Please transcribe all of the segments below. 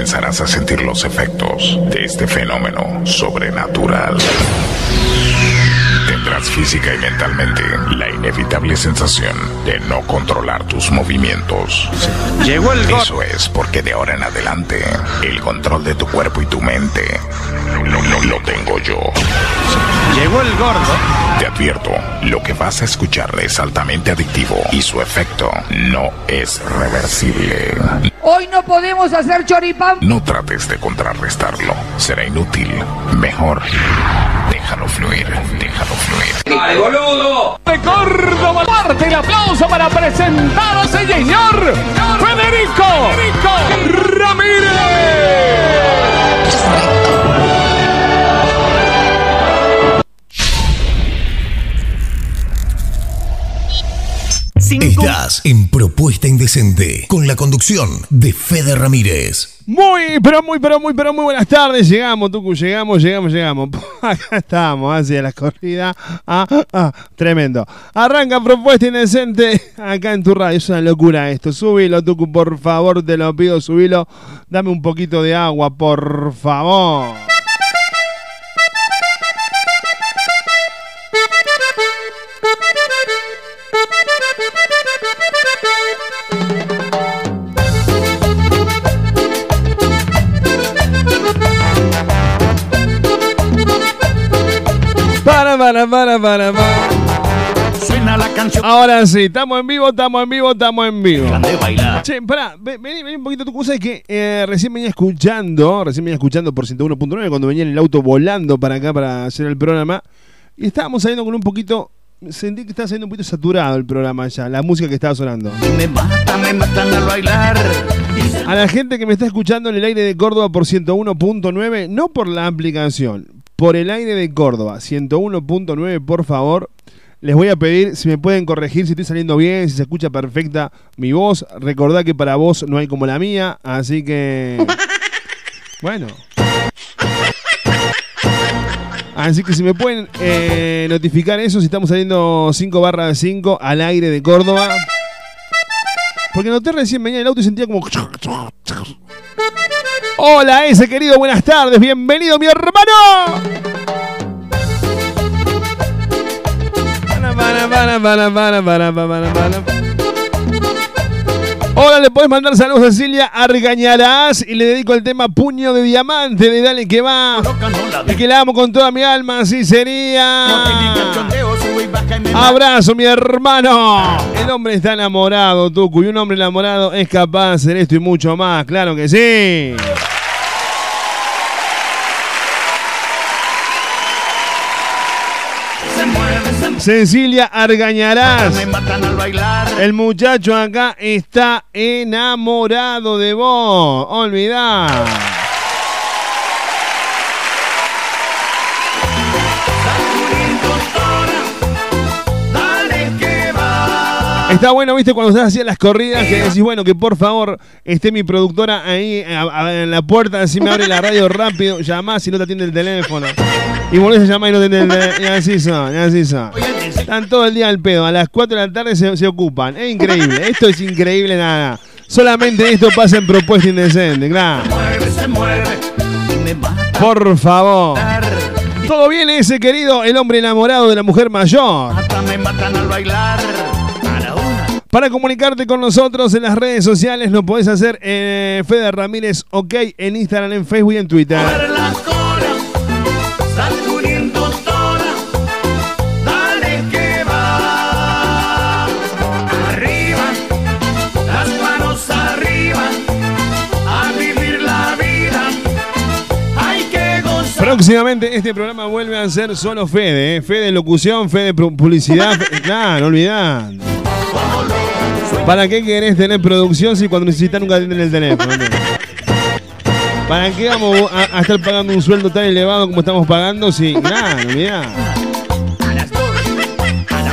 comenzarás a sentir los efectos de este fenómeno sobrenatural. Tendrás física y mentalmente la inevitable sensación de no controlar tus movimientos. Llegó el gordo. Eso es porque de ahora en adelante el control de tu cuerpo y tu mente lo tengo yo. Llegó el gordo. Te advierto, lo que vas a escuchar es altamente adictivo y su efecto no es reversible. Hoy no podemos hacer choripán. No trates de contrarrestarlo, será inútil. Mejor, déjalo fluir, déjalo fluir. De Córdoba. Parte el aplauso para presentar a ese señor Federico, Ramírez. Estás en Propuesta Indecente con la conducción de Fede Ramírez. Muy, pero muy, pero muy, pero muy buenas tardes. Llegamos, Tucu, llegamos, llegamos, llegamos. Acá estamos, hacia la corrida. Ah, ah, tremendo. Arranca propuesta indecente acá en tu radio. Es una locura esto. Subilo, Tucu, por favor, te lo pido, subilo. Dame un poquito de agua, por favor. Para, para, para. Suena la canción. Ahora sí, estamos en vivo, estamos en vivo, estamos en vivo. bailar. Che, pará, ve- vení, vení un poquito tu cosa. Es que eh, recién venía escuchando, recién venía escuchando por 101.9 cuando venía en el auto volando para acá para hacer el programa. Y estábamos saliendo con un poquito. Sentí que estaba saliendo un poquito saturado el programa ya, la música que estaba sonando. Me matan, me matan al bailar. A la gente que me está escuchando en el aire de Córdoba por 101.9, no por la aplicación, por el aire de Córdoba 101.9, por favor, les voy a pedir si me pueden corregir si estoy saliendo bien, si se escucha perfecta mi voz. Recordá que para vos no hay como la mía, así que... Bueno. Así que si me pueden eh, notificar eso, si estamos saliendo 5 barra 5 al aire de Córdoba. Porque noté recién venía en el auto y sentía como. Hola, ese querido, buenas tardes, bienvenido mi hermano. Hola, le podés mandar saludos a Cecilia Argañarás y le dedico el tema Puño de Diamante de Dale que va. Y que la amo con toda mi alma, así sería. Abrazo, mi hermano. El hombre está enamorado, Tucu, y un hombre enamorado es capaz de hacer esto y mucho más, claro que sí. Cecilia Argañarás. Me matan al bailar. El muchacho acá está enamorado de vos. Olvidá. Está bueno, viste, cuando estás haciendo las corridas, que decís, bueno, que por favor esté mi productora ahí a- a- en la puerta, así me abre la radio rápido, llamás si no te atiende el teléfono. Y volvés a llamar y no te. Y así son, así son. Están todo el día al pedo, a las 4 de la tarde se, ocupan. Es increíble, esto es increíble nada. Solamente esto pasa en propuesta indecente, claro. Por favor. ¿Todo bien ese querido, el hombre enamorado de la mujer mayor? Matan, me matan al bailar. Para comunicarte con nosotros en las redes sociales lo podés hacer en Fede Ramírez OK en Instagram, en Facebook y en Twitter. Próximamente este programa vuelve a ser solo Fede, ¿eh? Fede locución, Fede publicidad. claro, no olvidad. ¿Para qué querés tener producción si cuando necesitas nunca tienen el teléfono? ¿Para qué vamos a, estar pagando un sueldo tan elevado como estamos pagando si nada, no olvidad?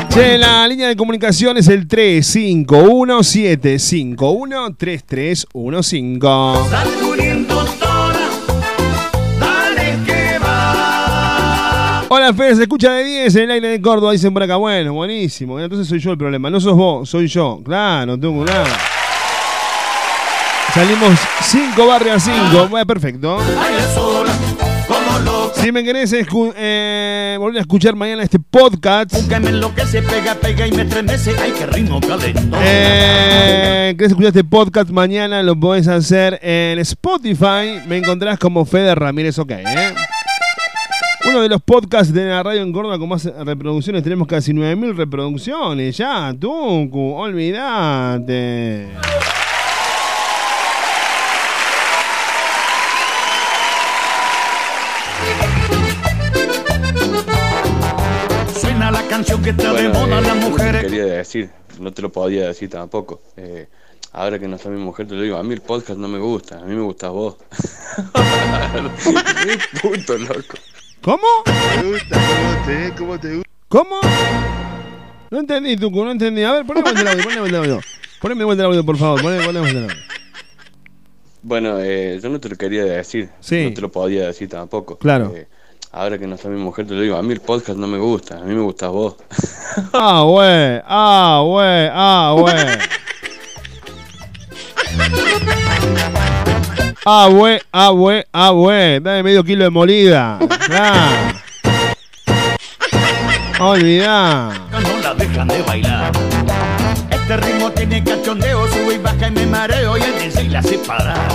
Che, la línea de comunicación es el 351 751 3315. Hola Fede, se escucha de 10 en el aire de Córdoba, dicen por acá. Bueno, buenísimo. Entonces soy yo el problema, no sos vos, soy yo. Claro, no tengo nada. Salimos 5 barrios a 5. Bueno, perfecto. Si me querés eh, volver a escuchar mañana este podcast, eh, querés escuchar este podcast mañana, lo podés hacer en Spotify. Me encontrás como Fede Ramírez, ok, ¿eh? Uno de los podcasts de la radio en Córdoba con más reproducciones, tenemos casi 9000 reproducciones. Ya, Tunku, olvídate. Suena la canción que está de Bueno, moda eh, las mujeres. quería decir, no te lo podía decir tampoco. Eh, ahora que no está mi mujer, te lo digo, a mí el podcast no me gusta, a mí me gustas vos. Puto, loco. ¿Cómo? ¿Te gusta cómo te, gusta? ¿Cómo? No entendí, Tucu, no entendí. A ver, poneme vuelta el audio, poneme vuelta el audio. Poneme vuelta el audio, por favor, poneme, poneme vuelta el audio. Bueno, eh, yo no te lo quería decir, Sí. no te lo podía decir tampoco. Claro. Eh, ahora que no está mi mujer, te lo digo, a mí el podcast no me gusta, a mí me gustas vos. Ah, güey, ah, güey, ah, güey. Ah, güey, ah, güey, ah, güey. Dame medio kilo de molida. Ah. Olvidá. no la dejan de bailar. Este ritmo tiene cachondeo, sube y baja y me mareo y la hace parar.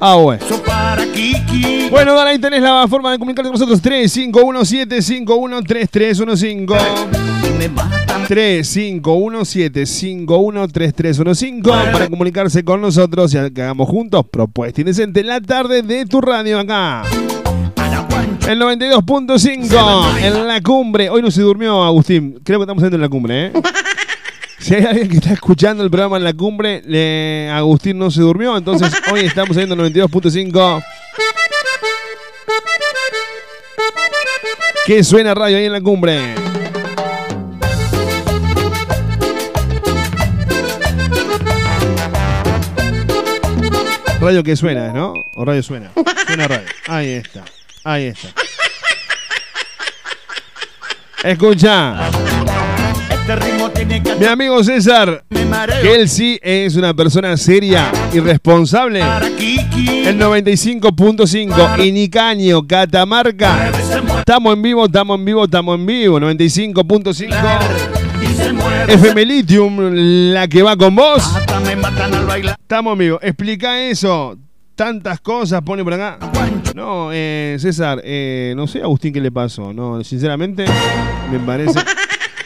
Ah, Kiki. Bueno, dale, ahí tenés la forma de comunicarte con nosotros. 3517513315. Me matan. 3517513315 para comunicarse con nosotros y que hagamos juntos propuesta indecente la tarde de tu radio acá. El 92.5 en la cumbre. Hoy no se durmió Agustín. Creo que estamos saliendo en la cumbre, ¿eh? Si hay alguien que está escuchando el programa en la cumbre, le- Agustín no se durmió, entonces hoy estamos en 92.5. ¿Qué suena radio ahí en la cumbre? Radio que suena, ¿no? O radio suena. Suena radio. Ahí está. Ahí está. Escucha, Este ritmo tiene mi amigo César, que él sí es una persona seria y responsable. El 95.5, Inicaño, Catamarca. Estamos en vivo, estamos en vivo, estamos en vivo. 95.5, Y se mueve. FM Lithium, la que va con vos. Estamos vivo. Explica eso. Tantas cosas pone por acá. No, eh, César, eh, no sé Agustín qué le pasó. No, sinceramente, me parece.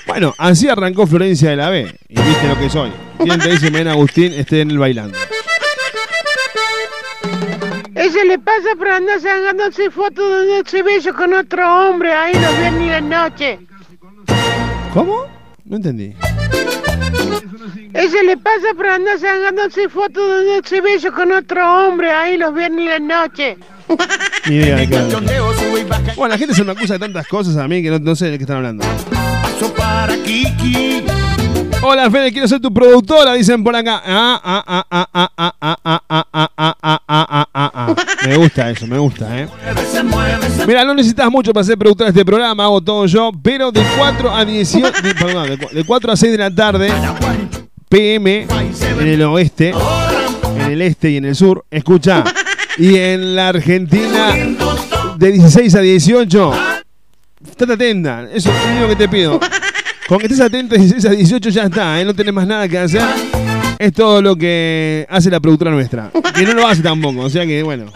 Bueno, así arrancó Florencia de la B. Y viste lo que soy. ¿Quién te dice mañana Agustín esté en el bailando? Ese le pasa por andar sacándose fotos de noche bello con otro hombre ahí los viernes y la noche. ¿Cómo? No entendí. Ese le pasa por andar sacándose fotos de noche bello con otro hombre ahí los viernes y la noche. Ni idea de qué. Bueno, la gente se me acusa de tantas cosas a mí que no, no sé de qué están hablando. Paso para Kiki. Hola, Fede, quiero ser tu productora, dicen por acá. Ah, ah, ah, ah, ah, ah, ah, ah, ah, ah, ah, ah, ah, ah, ah, ah. Me gusta eso, me gusta, ¿eh? Mira, no necesitas mucho para ser productora de este programa, hago todo yo, pero de 4 a 18, de, perdón, de, cu- de 4 a 6 de la tarde, PM, en el oeste, en el este y en el sur, escucha, y en la Argentina, de 16 a 18, estate atenta, eso es lo que te pido. Con que estés atento de 16 a 18 ya está, ¿eh? no tenés más nada que hacer. Es todo lo que hace la productora nuestra. Que no lo hace tampoco, o sea que bueno.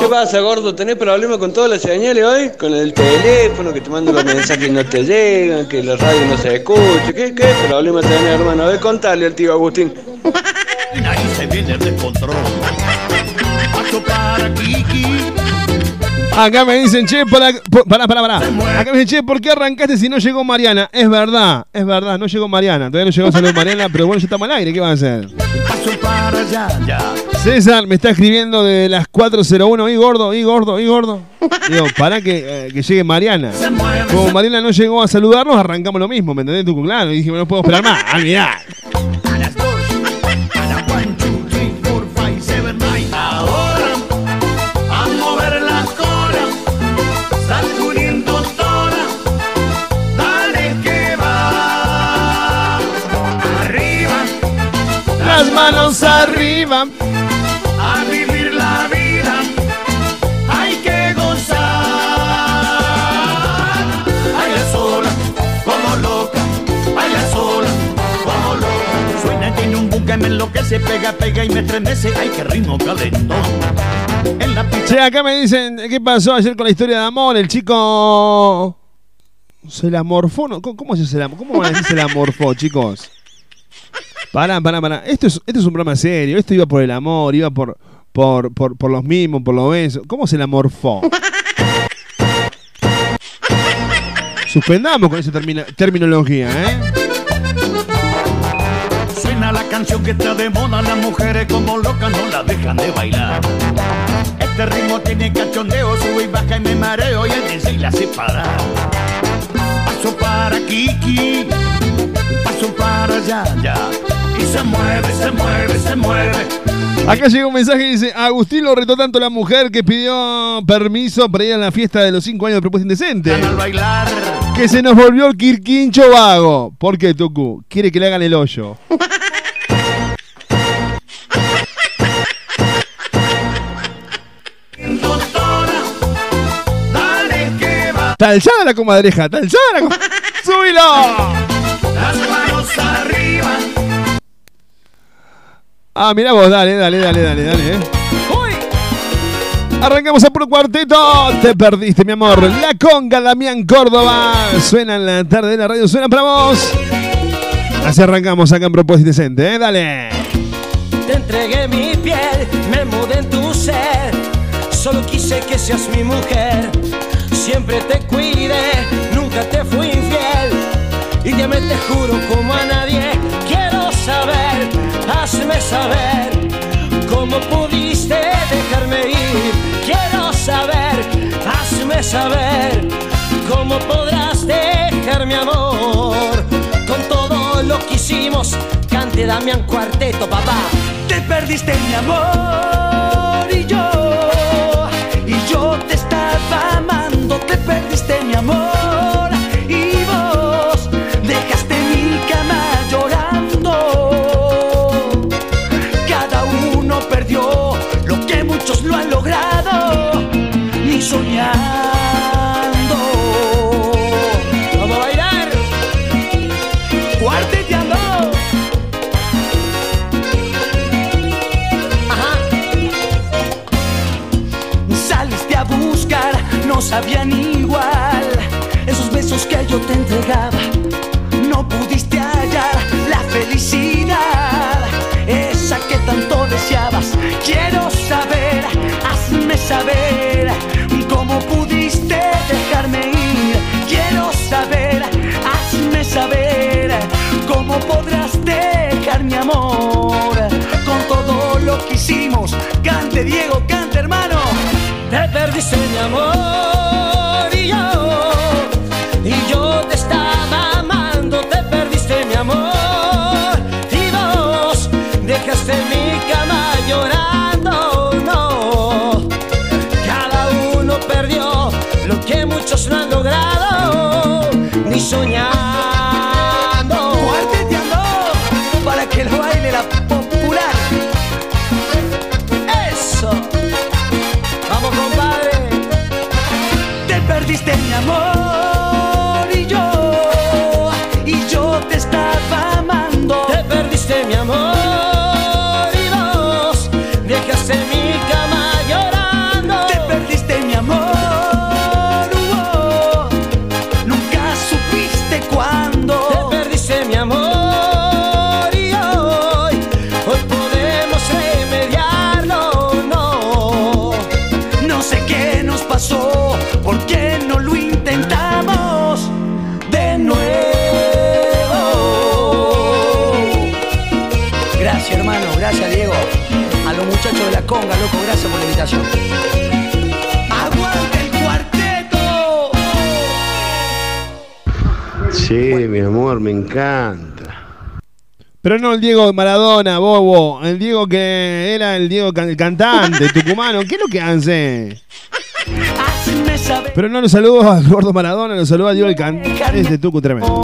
¿Qué pasa, gordo? ¿Tenés problemas con todas las señales hoy? Con el teléfono, que te mandan los mensajes y no te llegan, que la radio no se escucha. ¿Qué, qué problema tenés, hermano? A ver, contale al tío Agustín. Ahí se viene el descontrol. Paso para Kiki. Acá me dicen, che, para, pará, pará, pará. Acá me dicen, che, ¿por qué arrancaste si no llegó Mariana? Es verdad, es verdad, no llegó Mariana. Todavía no llegó salud Mariana, pero bueno, ya estamos al aire, ¿qué van a hacer? Paso para allá, ya. César me está escribiendo de las 4.01, y gordo, y gordo, y gordo. Digo, para que, eh, que llegue Mariana. Como Mariana no llegó a saludarnos, arrancamos lo mismo, ¿me entendés? Tú, claro, y dije, no puedo esperar más. Olvidá. A arriba. A vivir la vida hay que gozar. Baila sola, como loca, baila sola, como loca. Suena tiene un boom que me enloquece, pega, pega y me estremece. Ay, qué ritmo calentón. En la acá me dicen, ¿qué pasó ayer con la historia de amor? El chico se la morfó, ¿no? ¿Cómo, cómo se la, cómo van a decir se la morfó, chicos? Pará, pará, pará. Esto es, esto es un programa serio. Esto iba por el amor, iba por, por, por, por los mismos, por los besos. ¿Cómo se la morfó? Suspendamos con esa termina- terminología, ¿eh? Suena la canción que está de moda, las mujeres como locas no la dejan de bailar. Este ritmo tiene cachondeo, sube y baja y me mareo y el DJ la hace parar. Paso para Kiki, paso para allá, ya. Y se mueve, se mueve, se mueve. Acá llega un mensaje que dice, Agustín lo retó tanto la mujer que pidió permiso para ir a la fiesta de los 5 años de propuesta indecente. Al bailar, Que se nos volvió el quirquincho vago. ¿Por qué, Tucu? Quiere que le hagan el hoyo. ¡Talzada la comadreja! ¡Talzada la comadreja! ¡Súbilo! Ah, mirá vos, dale, dale, dale, dale, dale, eh. Arrancamos a puro cuarteto. Te perdiste, mi amor. La conga, Damián Córdoba. Suena en la tarde de la radio, suena para vos. Así arrancamos acá en Propuesta Indecente, ¿eh? Dale. Te entregué mi piel, me mudé en tu ser. Solo quise que seas mi mujer. Siempre te cuidé, nunca te fui infiel. Y ya me te juro como a nadie. Saber cómo podrás dejar mi amor. Con todo lo que hicimos, cante Damián Cuarteto, papá. Te perdiste mi amor y yo, y yo te estaba amando, te perdiste mi amor y vos dejaste mi cama llorando. Cada uno perdió lo que muchos lo han logrado, soñando. Vamos a bailar. Cuarteteando. Ajá. Saliste a buscar, no sabían igual. Esos besos que yo te entregaba, no pudiste hallar la felicidad. Esa que tanto deseabas. Quiero saber, hazme saber saber cómo podrás dejar mi amor con todo lo que hicimos. Cante Diego, cante hermano. Te perdiste mi amor y yo, y yo te estaba amando, te perdiste mi amor y vos dejaste mi cama llorando, no. Cada uno perdió lo que muchos no han logrado, ni soñando. Te perdiste mi amor me encanta. Pero no el Diego Maradona, bobo. El Diego que era el Diego can- el cantante, tucumano. ¿Qué es lo que hace? Pero no lo saludo al gordo Maradona, lo saludo a Diego el cantante. Este tucu tremendo.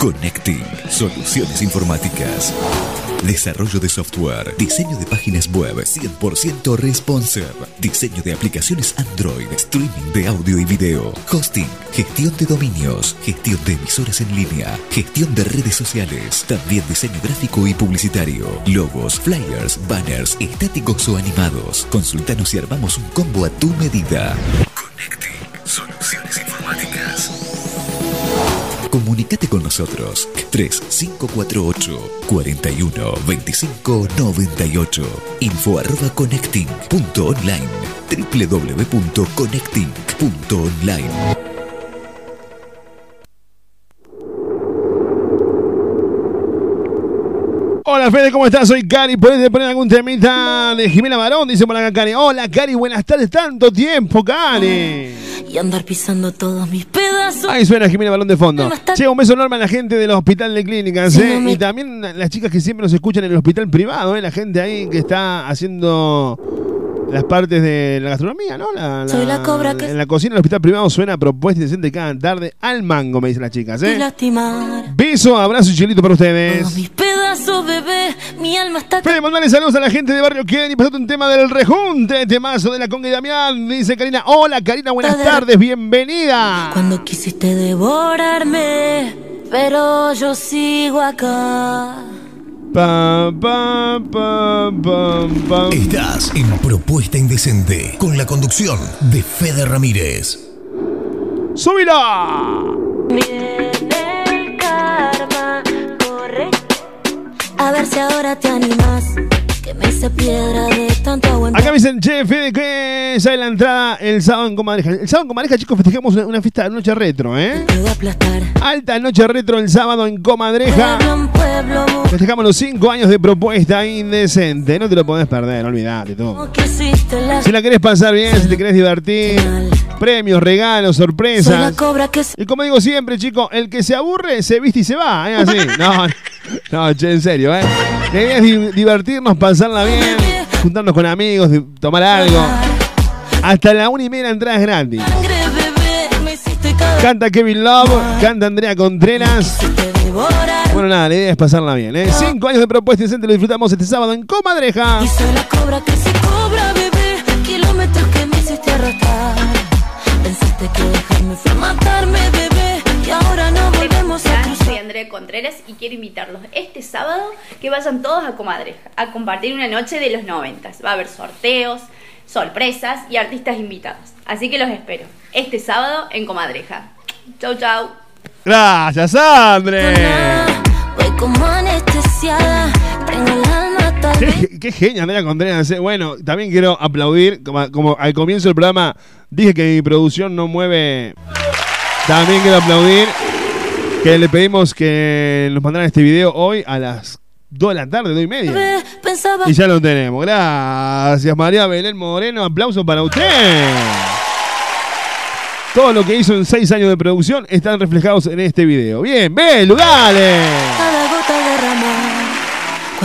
Connecting Soluciones Informáticas. Desarrollo de software, diseño de páginas web. 100% responsive, diseño de aplicaciones Android, streaming de audio y video, hosting, gestión de dominios, gestión de emisoras en línea, gestión de redes sociales, también diseño gráfico y publicitario, logos, flyers, banners, estáticos o animados. Consultanos y armamos un combo a tu medida. Connecting. Soluciones. Comunicate con nosotros 3548 41 25 98 info arroba connecting.online www.connecting.online Hola Fede, ¿cómo estás? Soy Cari. ¿Puedes poner algún temita de Jimena Barón? Dice por acá Cari. Hola Cari, buenas tardes. Tanto tiempo, Cari. Y andar pisando todos mis pedazos. Ahí suena Jimena Balón de fondo. Che, un beso enorme a la gente del hospital de clínicas, ¿eh? Y también a las chicas que siempre nos escuchan en el hospital privado, ¿eh? La gente ahí que está haciendo las partes de la gastronomía, ¿no? La, Soy la cobra que- En la cocina del hospital privado suena propuesta decente cada tarde al mango, me dicen las chicas, ¿eh? lastimar. Beso, abrazo y chelito para ustedes. Pedazos, bebé. Mi alma está. Fede, mandale saludos a la gente de Barrio Kennedy. Pasate un tema del rejunte, temazo de la Conga y Damián. Dice Karina, hola Karina, buenas tardes, bienvenida. Cuando quisiste devorarme. Pero yo sigo acá. Pa, pa, pa, pa, pa. Estás en Propuesta Indecente con la conducción de Fede Ramírez. ¡Súbila! Viene A ver si ahora te animas. Que me hice piedra de tanto aguantar. Acá me dicen, che, Fede, que ya la entrada el sábado en Comadreja. El sábado en Comadreja, chicos, festejamos una, una fiesta de noche retro, ¿eh? Puedo aplastar. Alta noche retro el sábado en Comadreja. Pueblo Festejamos los 5 años de propuesta indecente. No te lo podés perder, olvidate tú. Si la querés pasar bien, si te querés divertir, premios, regalos, sorpresas. Y como digo siempre, chicos, el que se aburre se viste y se va, ¿eh? Así. No, no, che, en serio, ¿eh? La idea es di- divertirnos, pasarla bien, juntarnos con amigos, tomar algo. Hasta la una y media la entrada es gratis. Sangre, bebé. Me hiciste cada. Canta Kevin Love, canta Andrea Contreras. Bueno, nada, la idea es pasarla bien, ¿eh? Cinco años de propuesta decente lo disfrutamos este sábado en Comadreja. Y soy la cobra que se cobra, bebé. Pensaste que dejarme fue matarme, bebé. Y ahora no volvemos a Hola, cruzar. soy Andrea Contreras y quiero invitarlos este sábado que vayan todos a Comadreja a compartir una noche de los noventas. Va a haber sorteos, sorpresas y artistas invitados. Así que los espero este sábado en Comadreja. Chau, chau. Gracias, vez. Qué, qué genia Andrea Contreras. Bueno, también quiero aplaudir, como, como al comienzo del programa dije que mi producción no mueve. También quiero aplaudir que le pedimos que nos mandaran este video hoy a las 2 de la tarde, 2 y media. Y ya lo tenemos. Gracias, María Belén Moreno. Aplauso para usted. Todo lo que hizo en 6 años de producción están reflejados en este video. Bien, Belu, dale.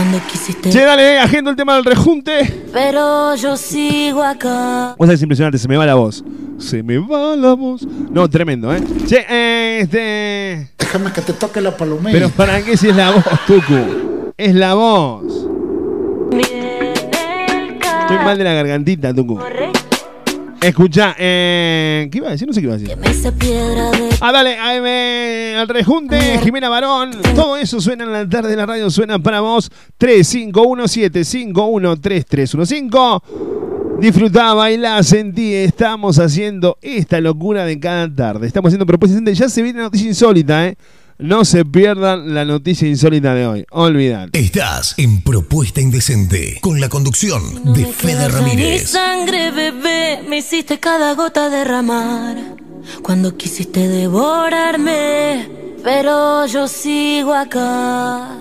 Cuando quisiste. Che, dale, agendo el tema del rejunte. Pero yo sigo acá. Vos sabés, es impresionante, se me va la voz. Se me va la voz. No, tremendo, ¿eh? Che, eh, este. Déjame que te toque la palomilla. Pero ¿para qué si es la voz, Tucu? Es la voz. Estoy mal de la gargantita, Tucu. Escucha, eh, ¿qué iba a decir? No sé qué iba a decir. Ah, dale, me- al rejunte, Jimena Barón. Todo eso suena en la tarde de la radio, suena para vos. 3517513315. Disfrutá, bailá, sentí. Estamos haciendo esta locura de cada tarde. Estamos haciendo propuestas. Ya se viene la noticia insólita, ¿eh? No se pierdan la noticia insólita de hoy. Olvidad. Estás en Propuesta Indecente con la conducción de Fede Mi Ramírez. sangre, bebé, me hiciste cada gota derramar. Cuando quisiste devorarme, pero yo sigo acá.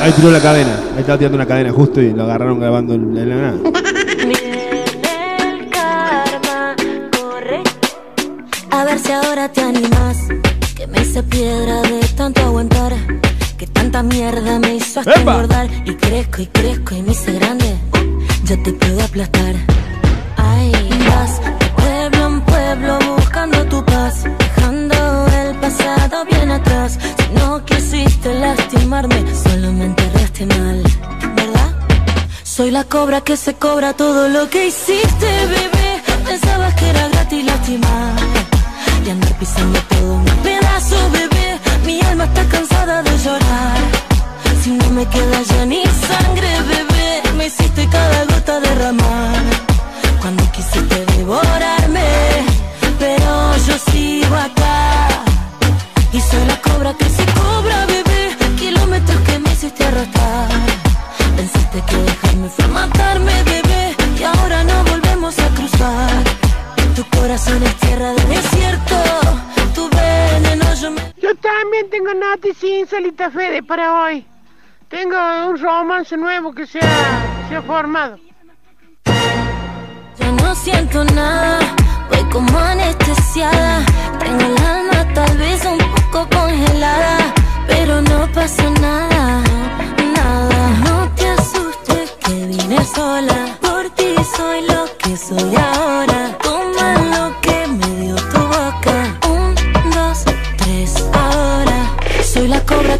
Ahí tiró la cadena. Ahí estaba tirando una cadena justo y lo agarraron grabando en la nada. A ver si ahora te animas. Que me hice piedra de tanto aguantar. Que tanta mierda me hizo hasta ¡Epa! engordar. Y crezco y crezco y me hice grande. Ya te puedo aplastar. Ay, vas vas dejando el pasado bien atrás. Si no quisiste lastimarme, solo me enterraste mal, ¿verdad? Soy la cobra que se cobra todo lo que hiciste, bebé. Pensabas que era gratis lastimar y andar pisando todo mi pedazo, bebé. Mi alma está cansada de llorar. Si no me queda ya ni sangre, bebé, me hiciste cada gota derramar. Cuando quisiste devorarme, pero yo sigo acá. Y soy la cobra que se cobra, bebé. Kilómetros que me hiciste arrastrar. Pensaste que dejarme fue matarme, bebé. Y ahora no volvemos a cruzar. Tu corazón es tierra de desierto. Tengo noticias insólitas, Fede, para hoy. Tengo un romance nuevo que se ha, se ha formado. Ya no siento nada, voy como anestesiada. Tengo el alma tal vez un poco congelada, pero no pasa nada, nada. No te asustes que vine sola, por ti soy lo que soy ahora. Toma lo que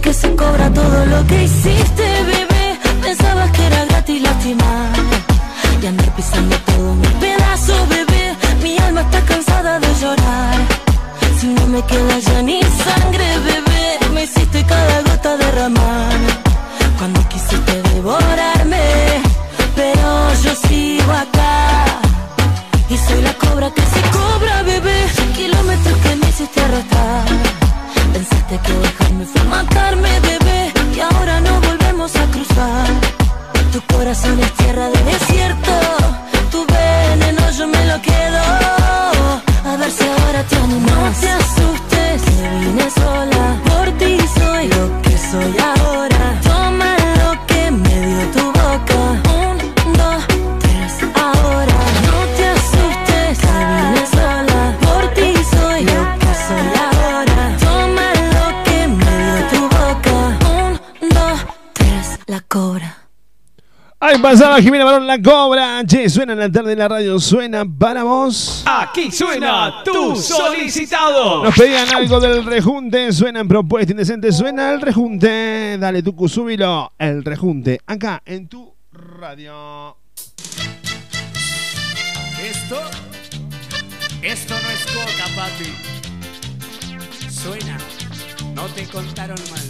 que se cobra todo lo que hiciste, bebé. Pensabas que era gratis lastimar y andar pisando todo mi pedazo, bebé. Mi alma está cansada de llorar. Si no me queda ya ni sangre, bebé, pasaba Jimena Barón la cobra. Che, suena en la tarde en la radio, suena para vos. Aquí suena tu solicitado. Nos pedían algo del rejunte, suena en propuesta indecente, suena el rejunte. Dale tu súbilo, el rejunte, acá en tu radio. Esto, esto no es coca, papi. Suena, no te contaron mal.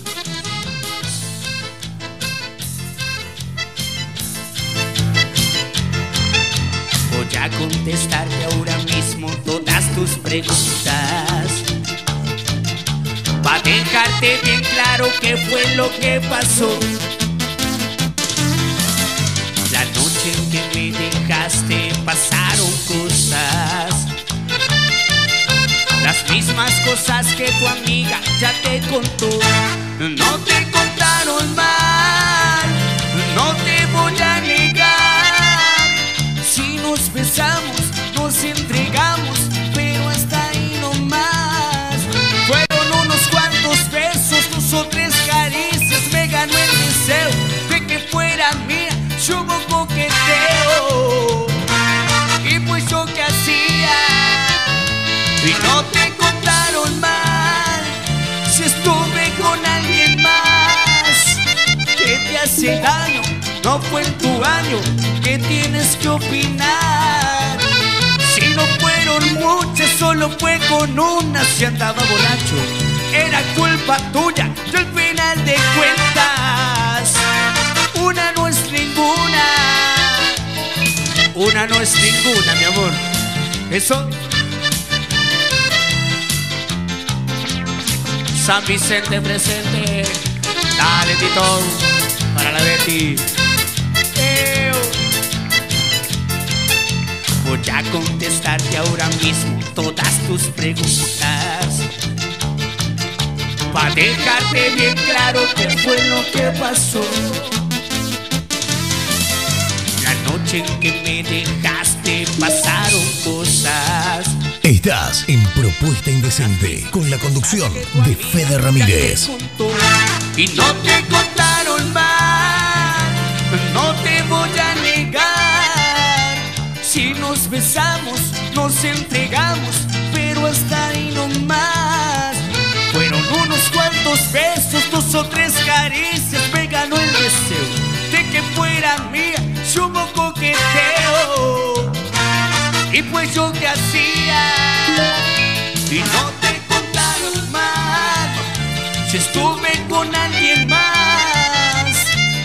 Voy a contestarte ahora mismo todas tus preguntas. Va a dejarte bien claro qué fue lo que pasó. La noche en que me dejaste pasaron cosas. Las mismas cosas que tu amiga ya te contó. No te contaron mal, no te nos besamos, nos entregamos, pero hasta ahí no más. Fueron unos cuantos besos, dos o tres caricias, me ganó el deseo de que fuera mía. Yo hubo coqueteo, y pues yo que hacía, y no te contaron mal. Si estuve con alguien más que te hace daño, no fue en tu año que tienes que opinar. Si no fueron muchas, solo fue con una. Si andaba borracho, era culpa tuya. Y al final de cuentas, una no es ninguna. Una no es ninguna, mi amor. Eso. San Vicente presente. Dale, Tito. Para la Betty. Voy a contestarte ahora mismo todas tus preguntas. Para dejarte bien claro qué fue lo que pasó. La noche en que me dejaste pasaron cosas. Estás en Propuesta Indecente con la conducción de Fede Ramírez. Y no te contaron mal, no te. Si nos besamos, nos entregamos, pero hasta ahí nomás. Fueron unos cuantos besos, dos o tres caricias, me ganó el deseo de que fuera mía, hubo coqueteo. Y pues yo te hacía, y no te contaron mal, si estuve con alguien más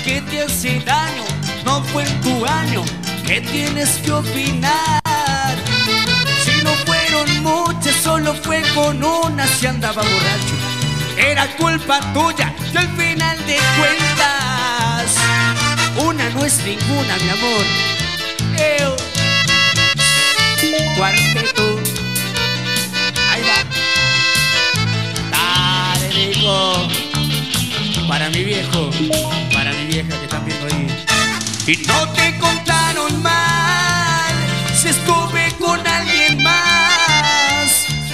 que te hace daño, no fue en tu año, que tienes que opinar. Si no fueron muchas, solo fue con una, si andaba borracho. Era culpa tuya, y al final de cuentas, una no es ninguna, mi amor. Eo. Cuarteto. Ahí va. Dale. Para mi viejo, para mi vieja que están viendo ahí. Y no te contaron mal si estuve con alguien más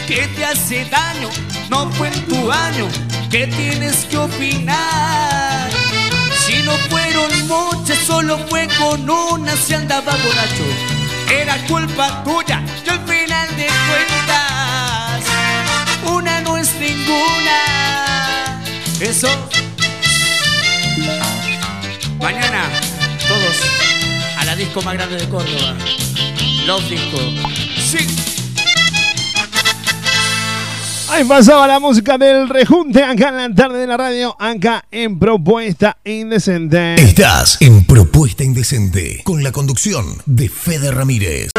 que te hace daño, no fue en tu año que tienes que opinar. Si no fueron muchas, solo fue con una, se andaba borracho. Era culpa tuya, y al final de cuentas, una no es ninguna. Eso. A la disco más grande de Córdoba. Los Disco. Sí. Ahí pasaba la música del rejunte acá en la tarde de la radio, acá en Propuesta Indecente. Estás en Propuesta Indecente con la conducción de Fede Ramírez.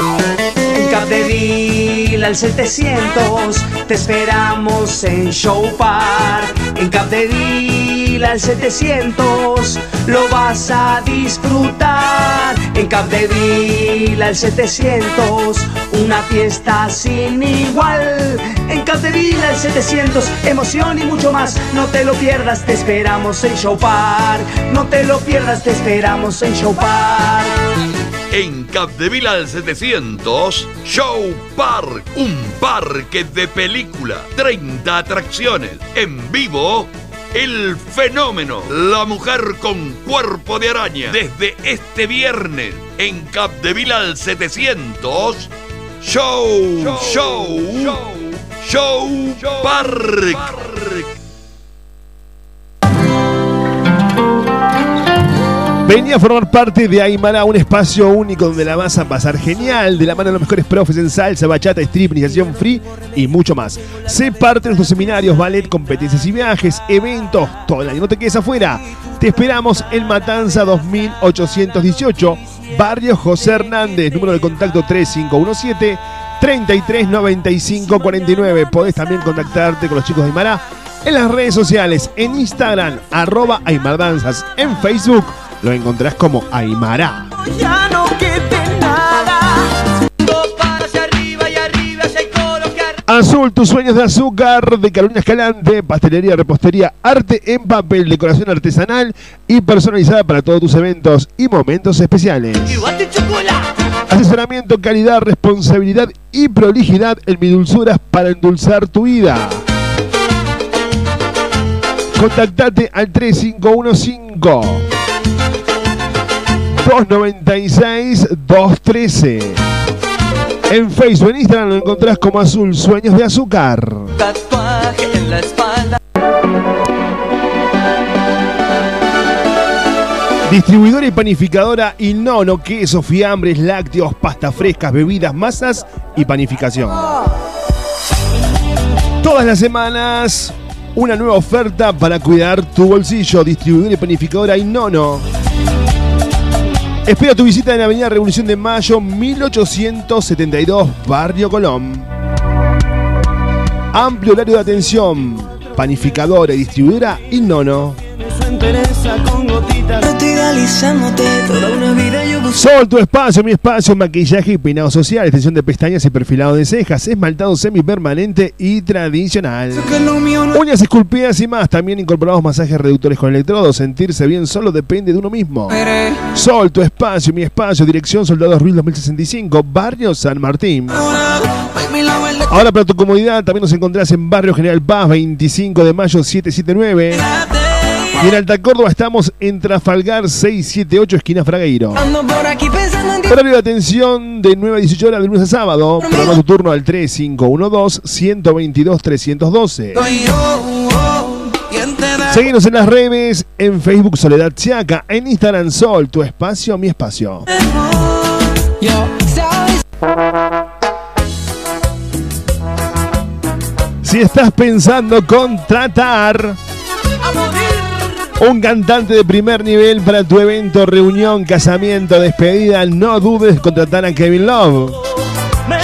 En Capdeville al 700 te esperamos en Show Park. En Capdeville al 700 lo vas a disfrutar. En Capdeville al 700 una fiesta sin igual. En Capdeville al 700 emoción y mucho más. No te lo pierdas, te esperamos en Show Park. No te lo pierdas, te esperamos en Show Park. En Capdeville al 700, Show Park, un parque de película, 30 atracciones, en vivo, el fenómeno, la mujer con cuerpo de araña, desde este viernes, en Capdeville al 700, Show, Show, Show, Park. Venía a formar parte de Aymara, un espacio único donde la vas a pasar genial, de la mano de los mejores profes en salsa, bachata, strip, iniciación free y mucho más. Sé parte de nuestros seminarios, ballet, competencias y viajes, eventos, todo el año. No te quedes afuera. Te esperamos en Matanza 2818, Barrio José Hernández, número de contacto 3517 339549. Podés también contactarte con los chicos de Aymara en las redes sociales, en Instagram, arroba Aymardanzas, en Facebook lo encontrás como Aymara. Ya no quede nada. Azul, tus sueños de azúcar de Carolina Escalante, pastelería, repostería, arte en papel, decoración artesanal y personalizada para todos tus eventos y momentos especiales. Asesoramiento, calidad, responsabilidad y prolijidad en mi dulzuras para endulzar tu vida. Contactate al 3515 296 213. En Facebook, en Instagram lo encontrás como Azul Sueños de Azúcar. Tatuaje en la espalda. Distribuidora y panificadora Inono, quesos, fiambres, lácteos, pastas frescas, bebidas, masas y panificación. Todas las semanas, una nueva oferta para cuidar tu bolsillo. Distribuidora y panificadora Inono. Espera tu visita en la Avenida Revolución de Mayo, 1872, Barrio Colón. Amplio horario de atención. Panificadora y distribuidora Inono. Su entereza con gotitas. Estoy idealizándote toda una vida yo. Sol, tu espacio, mi espacio, maquillaje y peinado social, extensión de pestañas y perfilado de cejas, esmaltado semipermanente y tradicional. Uñas esculpidas y más, también incorporamos masajes reductores con electrodos. Sentirse bien solo depende de uno mismo. Sol, tu espacio, mi espacio, dirección Soldados Ruiz 2065, Barrio San Martín. Ahora para tu comodidad también nos encontrás en Barrio General Paz 25 de mayo 779. Y en Alta Córdoba estamos en Trafalgar 678, esquina Fragueiro. Horario de atención de 9 a 18 horas de lunes a sábado. Programa tu turno al 3512-122-312. Soy yo, oh, ¿quién te da? Seguimos en las redes, en Facebook Soledad Chaca, en Instagram Sol, tu espacio, mi espacio. Si estás pensando contratar un cantante de primer nivel para tu evento, reunión, casamiento, despedida, no dudes en contratar a Kevin Love.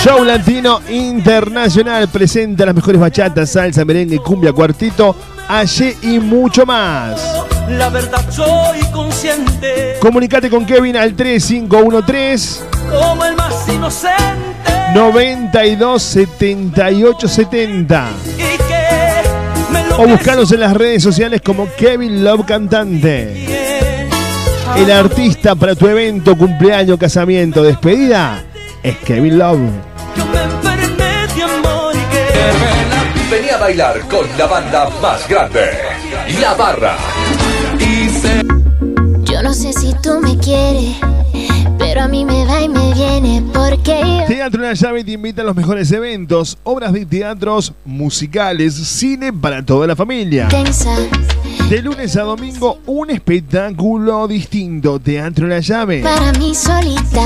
Show Latino Internacional presenta las mejores bachatas, salsa, merengue, cumbia, cuartito, allí y mucho más. La verdad soy consciente. Comunicate con Kevin al 3513 como el más inocente. 92 78 70 y o buscanos en las redes sociales como Kevin Love Cantante. El artista para tu evento, cumpleaños, casamiento, despedida es Kevin Love. Venía a bailar con la banda más grande, La Barra. Yo no sé si tú me quieres, pero a mí me va y me viene porque Teatro La Llave te invita a los mejores eventos, obras de teatros, musicales, cine para toda la familia. De lunes a domingo, un espectáculo distinto. Teatro La Llave. Para mí solita,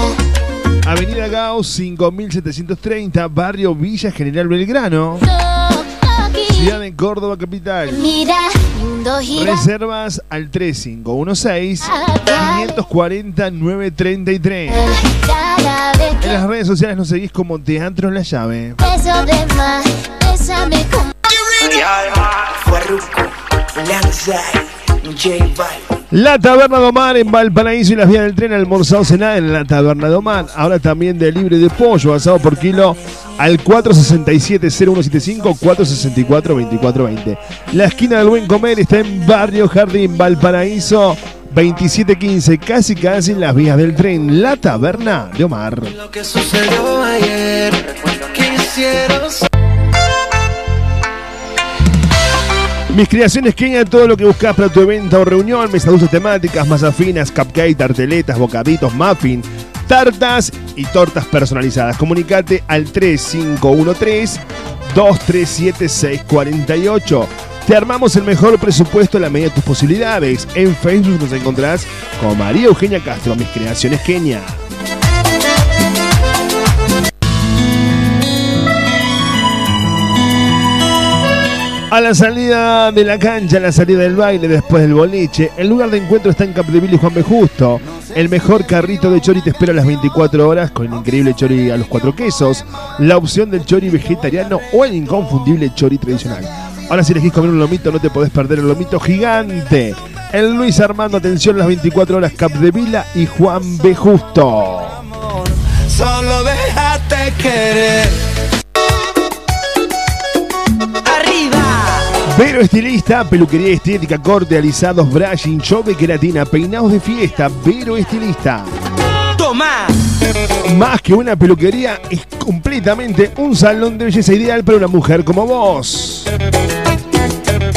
Avenida Gauss 5730, Barrio Villa General Belgrano. Ciudad de Córdoba Capital. Mira. Reservas al 3516-540-933. Cada vez En las redes sociales nos seguís como Teatro La Llave. beso La Taberna de Omar en Valparaíso y las vías del tren almorzado cenar en la Taberna de Omar. Ahora también de libre de pollo asado por kilo al 467-0175, 464-2420. La esquina del buen comer está en Barrio Jardín, Valparaíso 2715, casi casi en las vías del tren. La Taberna de Omar. lo que sucedió ayer Mis creaciones Kenia, todo lo que buscas para tu evento o reunión, mesas dulces temáticas, masas finas, cupcake, tarteletas, bocaditos, muffin, tartas y tortas personalizadas. Comunicate al 3513-237-648. Te armamos el mejor presupuesto a la medida de tus posibilidades. En Facebook nos encontrás como María Eugenia Castro, Mis Creaciones Kenia. A la salida de la cancha, a la salida del baile, después del boliche, el lugar de encuentro está en Capdeville y Juan B. Justo. El mejor carrito de chori te espera a las 24 horas con el increíble chori a los cuatro quesos, la opción del chori vegetariano o el inconfundible chori tradicional. Ahora si elegís comer un lomito no te podés perder el lomito gigante. El Luis Armando, atención, las 24 horas Capdevila y Juan B. Justo. solo déjate querer Vero Estilista, peluquería estética, corte, alisados, brushing, show de queratina, peinados de fiesta. Vero Estilista. toma Más que una peluquería, es completamente un salón de belleza ideal para una mujer como vos.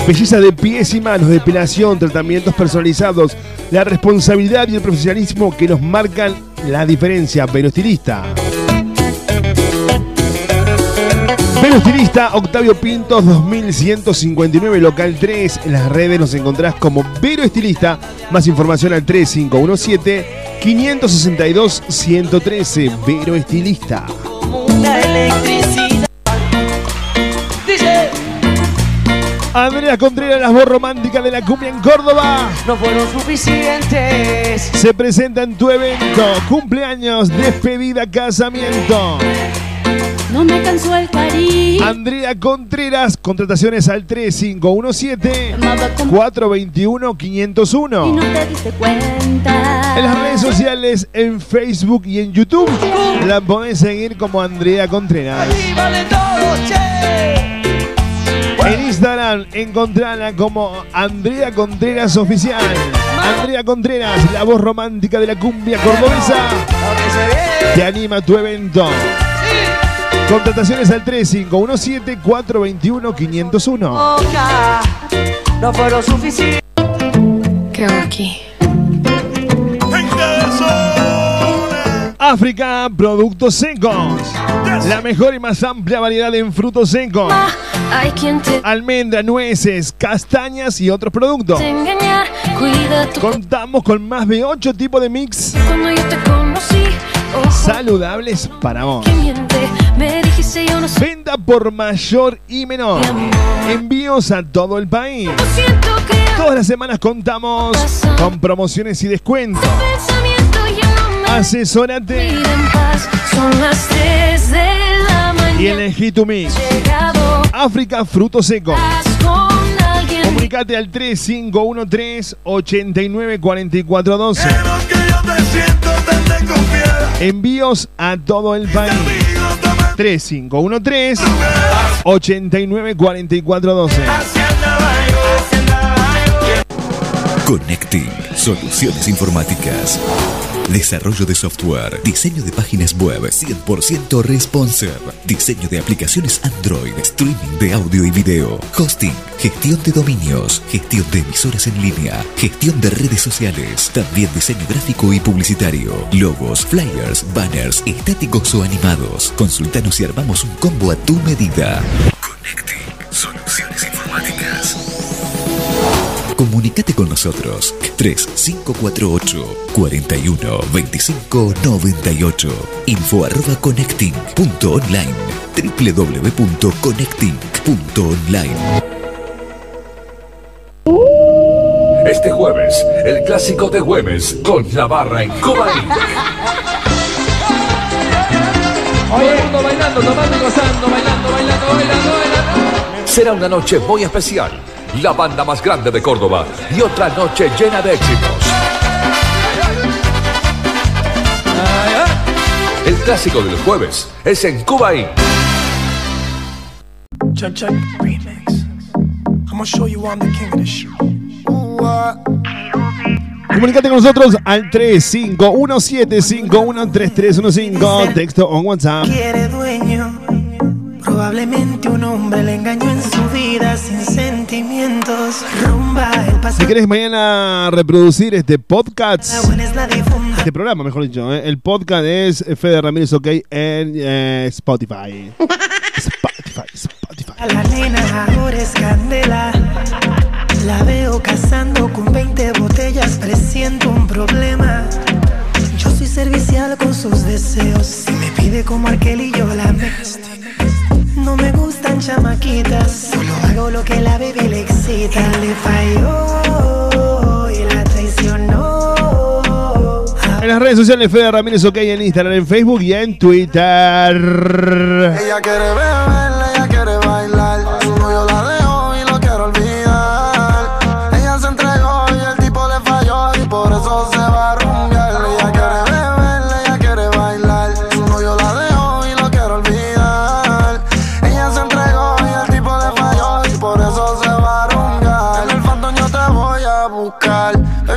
Belleza de pies y manos, depilación, tratamientos personalizados, la responsabilidad y el profesionalismo que nos marcan la diferencia. Vero Estilista. Vero Estilista, Octavio Pintos 2159, local 3. En las redes nos encontrás como Vero Estilista. Más información al 3517-562-113. Vero Estilista. Andrea Contreras, la voz romántica de la cumbia en Córdoba. no fueron suficientes Se presenta en tu evento. Cumpleaños, despedida, casamiento. No me cansó el cariño. Andrea Contreras, contrataciones al 3517 Y 421-501. no te diste cuenta. En las redes sociales, en Facebook y en YouTube, la podés seguir como Andrea Contreras. En Instagram, encontrala como Andrea Contreras Oficial. Andrea Contreras, la voz romántica de la cumbia cordobesa, te anima a tu evento. Contrataciones al 3517-421-501. boca no fueron suficientes ¿Qué hago aquí? África, productos secos. La mejor y más amplia variedad en frutos secos. Te Almendras, nueces, castañas y otros productos. Contamos con más de 8 tipos de mix saludables para vos. Me dijiste yo no soy. Venta por mayor y menor. Envíos a todo el país. Todas las semanas contamos con promociones y descuentos. Asesórate pide en paz. Son las 3 de la mañana. y elegí tu mix. Llegado África con alguien. Comunicate al 3513 894412. Envíos a todo el país. 3513 894412. Connecting Soluciones Informáticas. Desarrollo de software, diseño de páginas web. 100% responsive, diseño de aplicaciones Android, streaming de audio y video, hosting, gestión de dominios, gestión de emisoras en línea, gestión de redes sociales, también diseño gráfico y publicitario, logos, flyers, banners, estáticos o animados. Consultanos y armamos un combo a tu medida. Connecting. Soluciones Informáticas. Comunicate con nosotros 3548 41 25 98 info arroba connecting.online www.connecting.online Este jueves, el clásico de Güemes con la barra en Cuba Inc. Todo el mundo bailando, tomando y gozando, bailando, bailando, bailando, bailando. Será una noche muy especial. La banda más grande de Córdoba y otra noche llena de éxitos. El clásico del jueves es en Cuba Inc. Check, check, remix. I'm gonna show you I'm the king of this shit. Comunicate con nosotros al 3517513315, texto o WhatsApp. quiere dueño. Probablemente un hombre le engañó en su vida sin sentimientos. Rumba, el Si pasado querés mañana reproducir este podcast, este programa, mejor dicho, ¿eh? el podcast es Fede Ramírez OK en eh, Spotify. Spotify, Spotify. A la nena ahora es candela. La veo cazando con 20 botellas, presiento un problema. Yo soy servicial con sus deseos. Si me pide como aquel y yo la me. No me gustan chamaquitas, solo hago lo que la baby le excita. Le falló y la traicionó. En las redes sociales Fede Ramírez OK en Instagram, en Facebook y en Twitter. Ella quiere beber,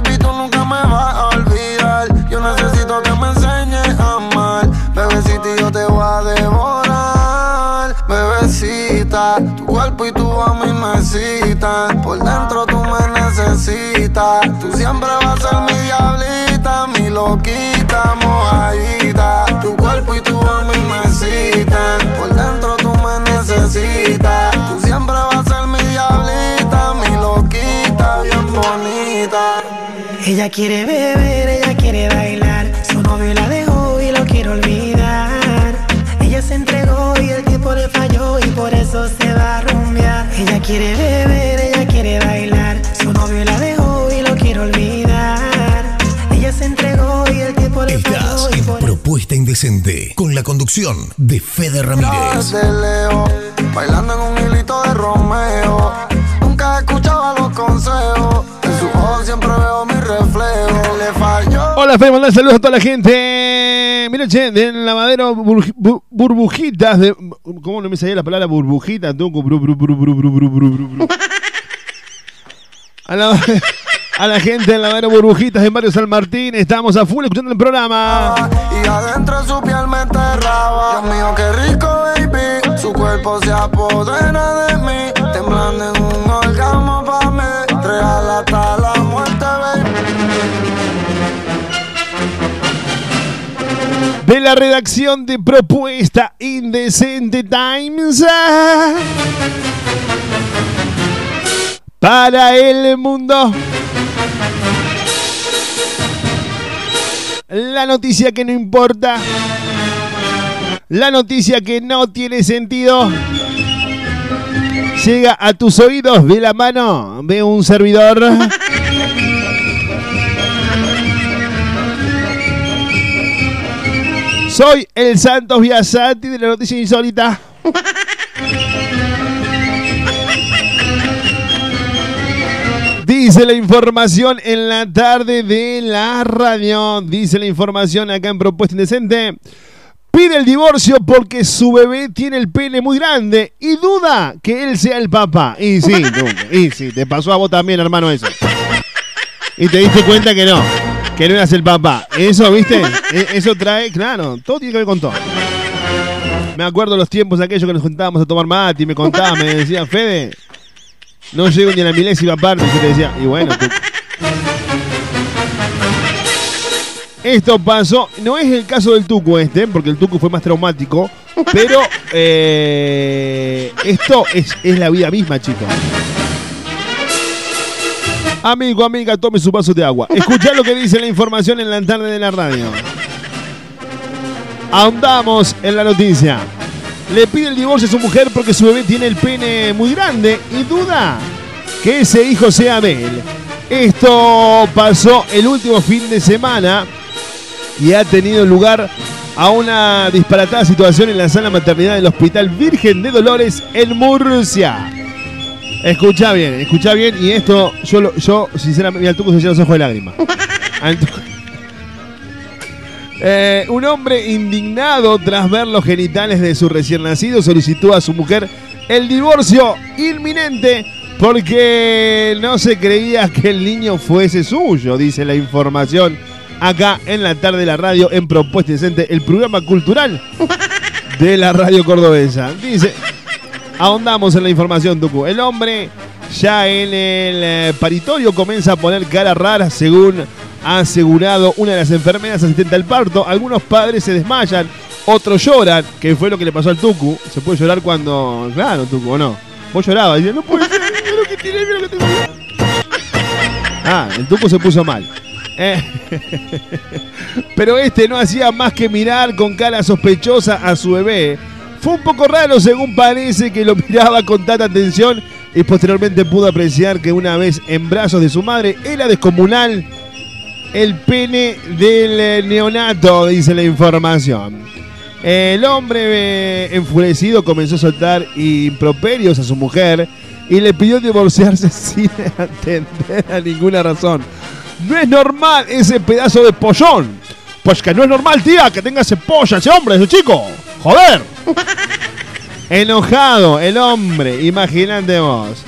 Baby, tú nunca me vas a olvidar. Yo necesito que me enseñes a amar. Bebecita, yo te voy a devorar. Bebecita, tu cuerpo y tu a mí me citan. Por dentro tú me necesitas. Tú siempre vas a ser mi diablita, mi loquita, mojadita. Tu cuerpo y tu a mí me citan. Por dentro tú me necesitas. Ella quiere beber, ella quiere bailar. Su novio la dejó y lo quiere olvidar. Ella se entregó y el tiempo le falló y por eso se va a rumbear. Ella quiere beber, ella quiere bailar. Su novio la dejó y lo quiere olvidar. Ella se entregó y el tiempo le falló Estás y en por Propuesta Indecente con la conducción de Fede Ramírez. Leo, bailando en un hilito de Romeo. Nunca escuchaba los consejos. En su ojos siempre veo reflejo le falló. Hola, Fe, saludos a toda la gente. Mira, che, del lavadero bur, bur, burbujitas de. ¿Cómo no me salía la palabra burbujita, a, la, a la gente del burbujitas de Mario San Martín. Estamos a full escuchando el programa. Y adentro su piel me enterraba. Dios mío, qué rico, baby. Su cuerpo se apodera de mí. Temblando en un orgasmo pa' me. Real hasta la la redacción de Propuesta Indecente Times. Para el mundo. La noticia que no importa. La noticia que no tiene sentido. Llega a tus oídos de la mano de un servidor. Soy el Santos Biasati de la noticia insólita. Dice la información en la tarde de la radio. Dice la información acá en Propuesta Indecente. Pide el divorcio porque su bebé tiene el pene muy grande y duda que él sea el papá. Y sí, y sí, te pasó a vos también, hermano, eso. Y te diste cuenta que no, que no eras el papá. Eso, ¿viste? E- Eso trae, claro, todo tiene que ver con todo. Me acuerdo los tiempos aquellos que nos juntábamos a tomar mate y me contaban, me decían, Fede, no llego ni a la milésima parte. Y yo te decía, y bueno, tú. Esto pasó, no es el caso del Tucu este, porque el Tucu fue más traumático, pero eh, esto es, es la vida misma, chicos. Amigo, amiga, tome su vaso de agua. Escucha lo que dice la información en la tarde de la radio. Ahondamos en la noticia. Le pide el divorcio a su mujer porque su bebé tiene el pene muy grande y duda que ese hijo sea de él. Esto pasó el último fin de semana y ha tenido lugar a una disparatada situación en la sala maternidad del Hospital Virgen de Dolores en Murcia. Escucha bien, escucha bien, y esto yo, lo- yo sinceramente, mira, el tuco se llena los ojos de lágrimas. Eh, un hombre indignado tras ver los genitales de su recién nacido solicitó a su mujer el divorcio inminente porque no se creía que el niño fuese suyo, dice la información acá en la tarde de la radio en Propuesta Decente, el programa cultural de la radio cordobesa. Dice, ahondamos en la información, Tucu. El hombre ya en el eh, paritorio comienza a poner cara rara según ha asegurado una de las enfermeras asistente al parto. Algunos padres se desmayan, otros lloran, que fue lo que le pasó al Tucu. Se puede llorar cuando... Claro, Tucu, ¿o no? Vos llorabas, decías, no puede ser, mira lo que tiene, mira lo que tengo. Ah, el Tucu se puso mal. Eh, Pero este no hacía más que mirar con cara sospechosa a su bebé. Fue un poco raro según parece que lo miraba con tanta atención y posteriormente pudo apreciar que una vez en brazos de su madre era descomunal el pene del eh, neonato, dice la información. El hombre eh, enfurecido comenzó a soltar improperios a su mujer y le pidió divorciarse sin atender a ninguna razón. No es normal ese pedazo de pollón. Pues que no es normal, tía, que tenga ese pollo, ese hombre, ese chico. Joder. Enojado el hombre, imagínate vos.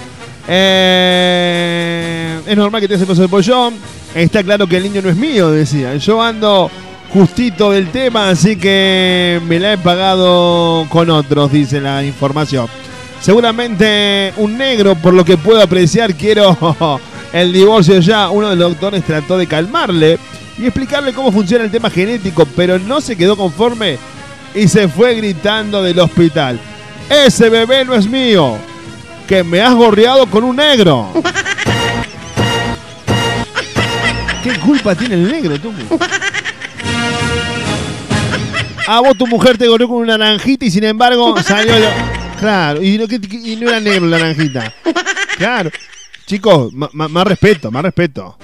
Eh, es normal que tengas ese pedazo de pollón. Está claro que el niño no es mío, decía. Yo ando justito del tema, así que me la he pagado con otros, dice la información. Seguramente un negro, por lo que puedo apreciar, quiero el divorcio ya. Uno de los doctores trató de calmarle y explicarle cómo funciona el tema genético, pero no se quedó conforme y se fue gritando del hospital. Ese bebé no es mío, que me has gorreado con un negro. ¿Qué culpa tiene el negro, tú? A vos tu mujer te gorreó con una naranjita y sin embargo salió... lo- Claro, y no, y no era negro la naranjita. Claro. Chicos, más respeto, más respeto.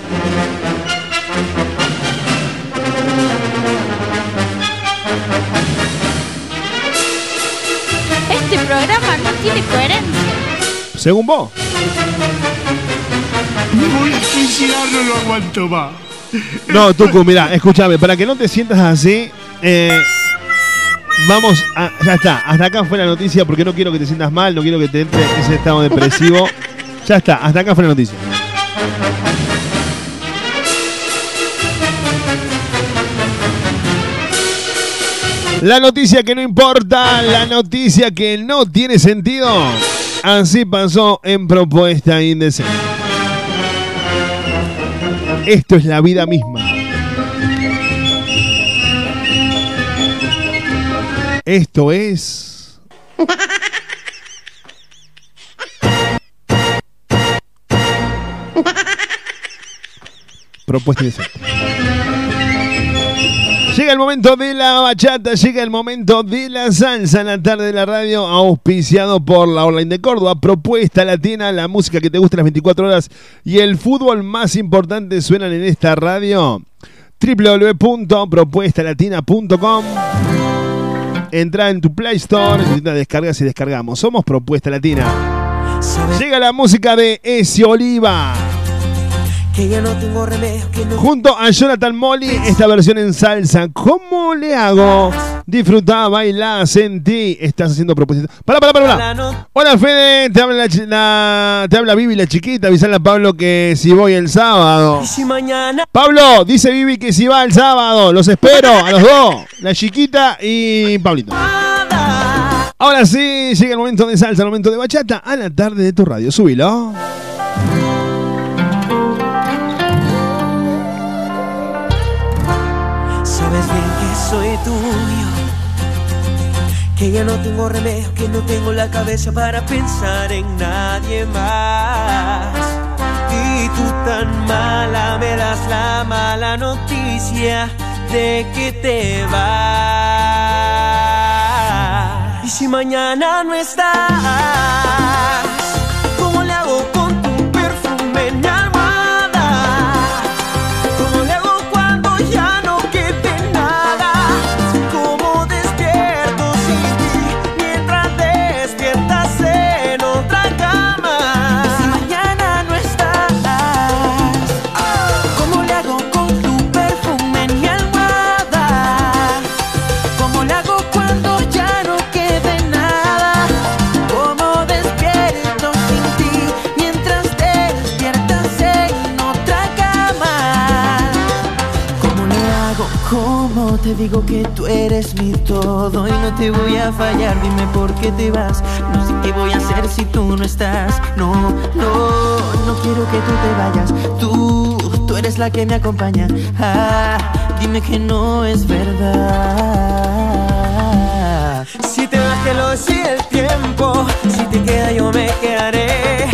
Programa no tiene coherencia. Según vos. Me voy a suicidar, no lo aguanto más. No, Tucu, mira, escúchame, para que no te sientas así, eh, vamos a. Ya está, hasta acá fue la noticia porque no quiero que te sientas mal, no quiero que te entre ese estado depresivo. Ya está, hasta acá fue la noticia. La noticia que no importa, la noticia que no tiene sentido. Así pasó en propuesta indecente. Esto es la vida misma. Esto es. Propuesta indecente. Llega el momento de la bachata, llega el momento de la salsa en la tarde de la radio, auspiciado por la Online de Córdoba. Propuesta latina, la música que te gusta las 24 horas y el fútbol más importante suenan en esta radio. www.propuestalatina.com Entra en tu Play Store, descargas y descargamos. Somos Propuesta Latina. Llega la música de Esi Oliva. Que ya no tengo remedio, que no Junto a Jonathan Molly, esta versión en salsa. ¿Cómo le hago? Disfrutá, bailá, sentí. Estás haciendo propuestas. Pará, pará, pará. pará. Hola, Fede. Te habla, la, chi- la- te habla Vivi, la chiquita. Avisale a Pablo que si voy el sábado. Y si mañana Pablo, dice Vivi que si va el sábado. Los espero a los dos. La chiquita y Pablito. Ahora sí, llega el momento de salsa, el momento de bachata. A la tarde de tu radio. Subilo. Soy tuyo. Que ya no tengo remedio, que no tengo la cabeza para pensar en nadie más. Y tú tan mala me das la mala noticia de que te vas. Y si mañana no estás, digo que tú eres mi todo y no te voy a fallar? Dime por qué te vas. No sé qué voy a hacer si tú no estás. No, no, no quiero que tú te vayas. Tú, tú eres la que me acompaña. Ah, dime que no es verdad. Si te vas que lo decía el tiempo, si te queda yo me quedaré.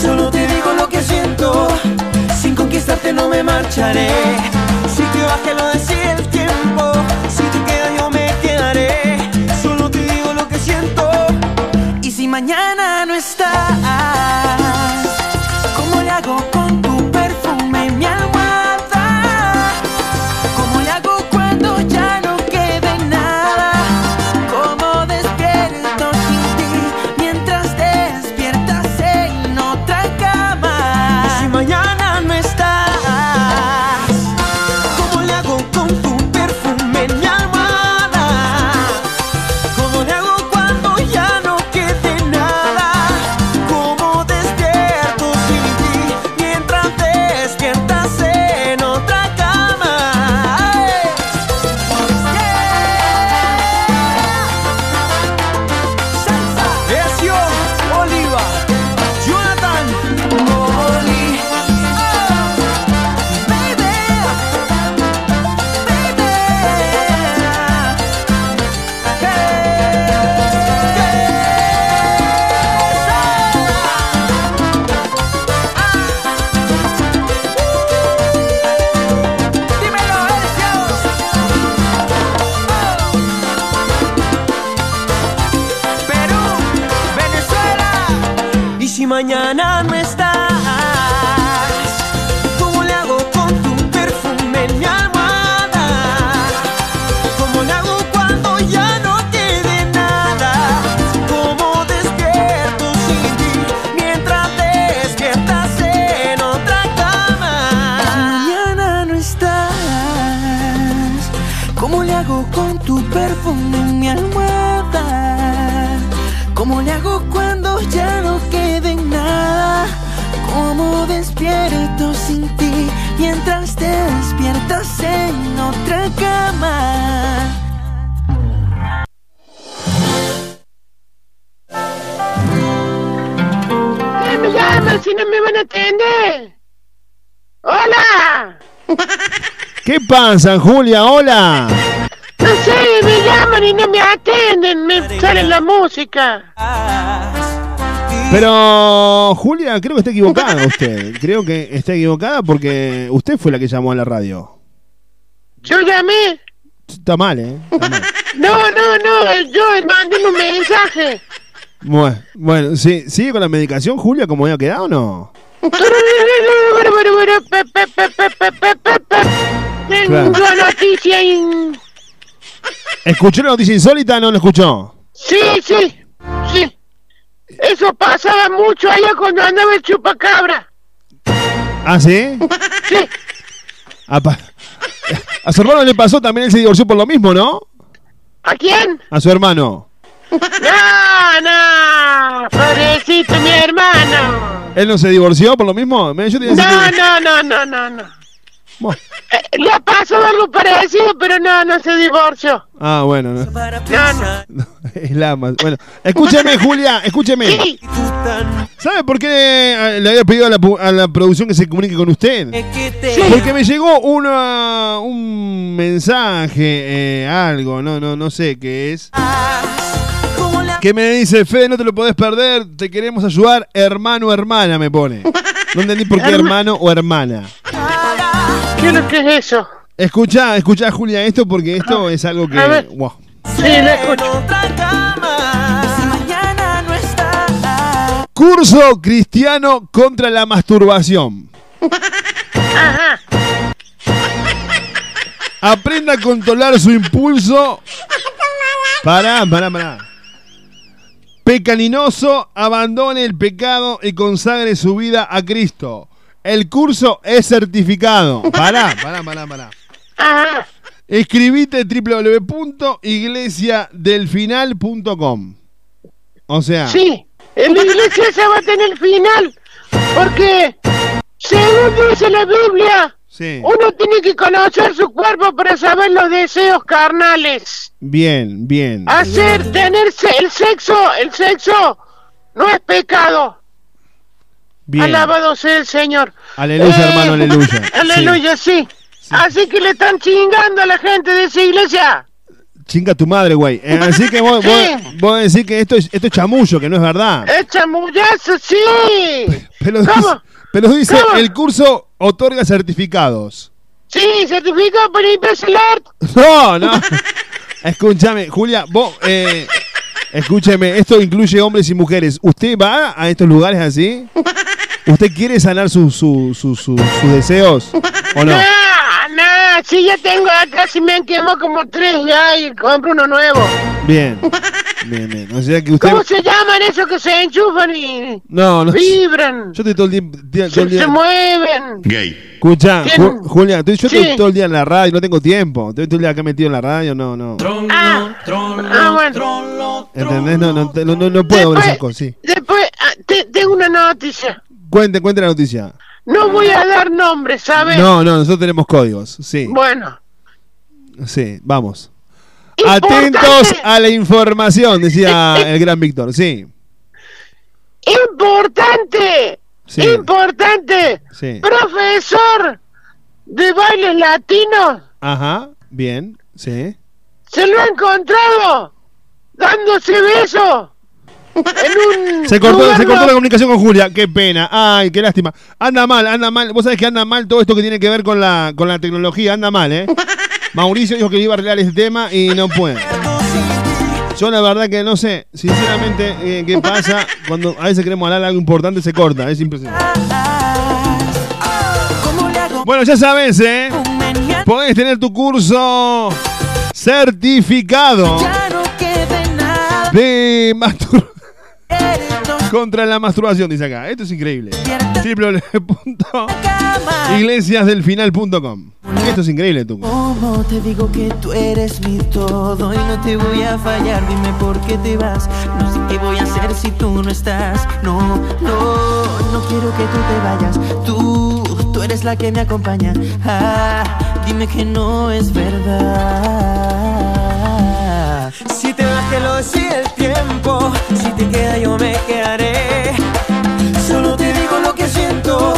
Solo te digo lo que siento, sin conquistarte no me marcharé. Si te vas lo decía el tiempo, mañana no estás, ¡Hola! ¿Qué pasa, Julia? Hola. ¿Qué No sé, me llaman y no me atienden, me sale la música. Pero, Julia, creo que está equivocada usted. Creo que está equivocada porque usted fue la que llamó a la radio. Yo llamé. Está mal, ¿eh? Está mal. No, no, no, yo mandé un mensaje. Bueno, bueno, sí, ¿sigue con la medicación, Julia, como había quedado o no? Tengo Claro. noticia in- ¿Escuchó la noticia insólita o no la escuchó? Sí, sí, sí. Eso pasaba mucho allá cuando andaba el chupacabra. ¿Ah, sí? Sí. A, a su hermano le pasó también, él se divorció por lo mismo, ¿no? ¿A quién? A su hermano. No, no, pobrecito mi hermano. ¿Él no se divorció por lo mismo? Yo te No, que- no, no, no, no, no. Bueno. Eh, le pasó algo parecido, pero no, no se divorció. Ah, bueno, no. No, no. Es la más. Bueno, escúcheme, Julia, escúcheme. ¿Sabe por qué eh, le había pedido a la, a la producción que se comunique con usted? Porque me llegó una, un mensaje, eh, algo, no, no, no sé qué es. Que me dice, Fede, no te lo podés perder, te queremos ayudar, hermano o hermana, me pone. No entendí por qué hermano o hermana. ¿Qué es lo que es eso? Escucha, escucha, Julia, esto porque esto es algo que. A ver. wow. Sí, le escucho. Curso cristiano contra la masturbación. Ajá. Aprenda a controlar su impulso. Pará, pará, pará. Pecaminoso, abandone el pecado y consagre su vida a Cristo. El curso es certificado. Pará, pará, pará, pará. Escribite www.iglesiadelfinal.com. O sea, Sí, en la iglesia se va a tener final. Porque, según dice la Biblia, sí. uno tiene que conocer su cuerpo para saber los deseos carnales. Bien, bien. Hacer, tener el sexo, el sexo no es pecado. Bien. Alabado sea el Señor. Aleluya, Eh, hermano, aleluya. Aleluya, sí. Así que le están chingando a la gente de esa iglesia. Chinga tu madre, güey. Eh, así que vos, vos, vos decís que esto es, esto es chamullo, que no es verdad. ¡Es chamullazo, sí! Pero dice, ¿Cómo? pero dice, ¿Cómo? el curso otorga certificados. Sí, certificado para impresionar. No, no. Escúchame, Julia, vos, eh, escúcheme, esto incluye hombres y mujeres. ¿Usted va a estos lugares así? ¿Usted quiere sanar sus su, su- su- sus deseos o no? No, no, sí, ya tengo acá, si me han quemado como tres ya y compro uno nuevo. Bien, bien, bien. O sea que usted... ¿Cómo se llaman esos que se enchufan y No, no. vibran? Yo estoy todo el día... todo el Se, día- se mueven. Gay. Escucha. Ju- Julia, estoy- yo estoy Sí. todo el día en la radio, no tengo tiempo. Estoy todo el día acá metido en la radio, no, no. Ah, ah, bueno. ¿Entendés? No, no, no, no, no puedo ver esas cosas, sí. Después, te- tengo una noticia. Cuente, cuente la noticia. No voy a dar nombres, ¿sabes? No, no, nosotros tenemos códigos, sí. Bueno, Sí, vamos. Atentos a la información, decía el gran Víctor, sí. importante, Sí. importante, Sí. profesor de bailes latinos, Ajá, bien, sí. se lo ha encontrado dándose beso en un Se cortó, se cortó la comunicación con Julia, qué pena, ay, qué lástima. Anda mal, anda mal, vos sabés que anda mal todo esto que tiene que ver con la, con la tecnología, anda mal, ¿eh? Mauricio dijo que iba a arreglar ese tema y no puede. Yo la verdad que no sé, sinceramente, eh, qué pasa cuando a veces queremos hablar algo importante se corta, es impresionante. Bueno, ya sabes, ¿eh? Podés tener tu curso certificado de mastur- contra la masturbación, dice acá. Esto es increíble. www.iglesiasdelfinal.com Esto es increíble, tú. ¿Cómo te digo que tú eres mi todo y no te voy a fallar? Dime por qué te vas. No sé qué voy a hacer si tú no estás. No, no, no quiero que tú te vayas. Tú, tú eres la que me acompaña. Ah, dime que no es verdad. Si te vas que lo decide el tiempo. Si te queda yo me quedaré. Solo te digo lo que siento.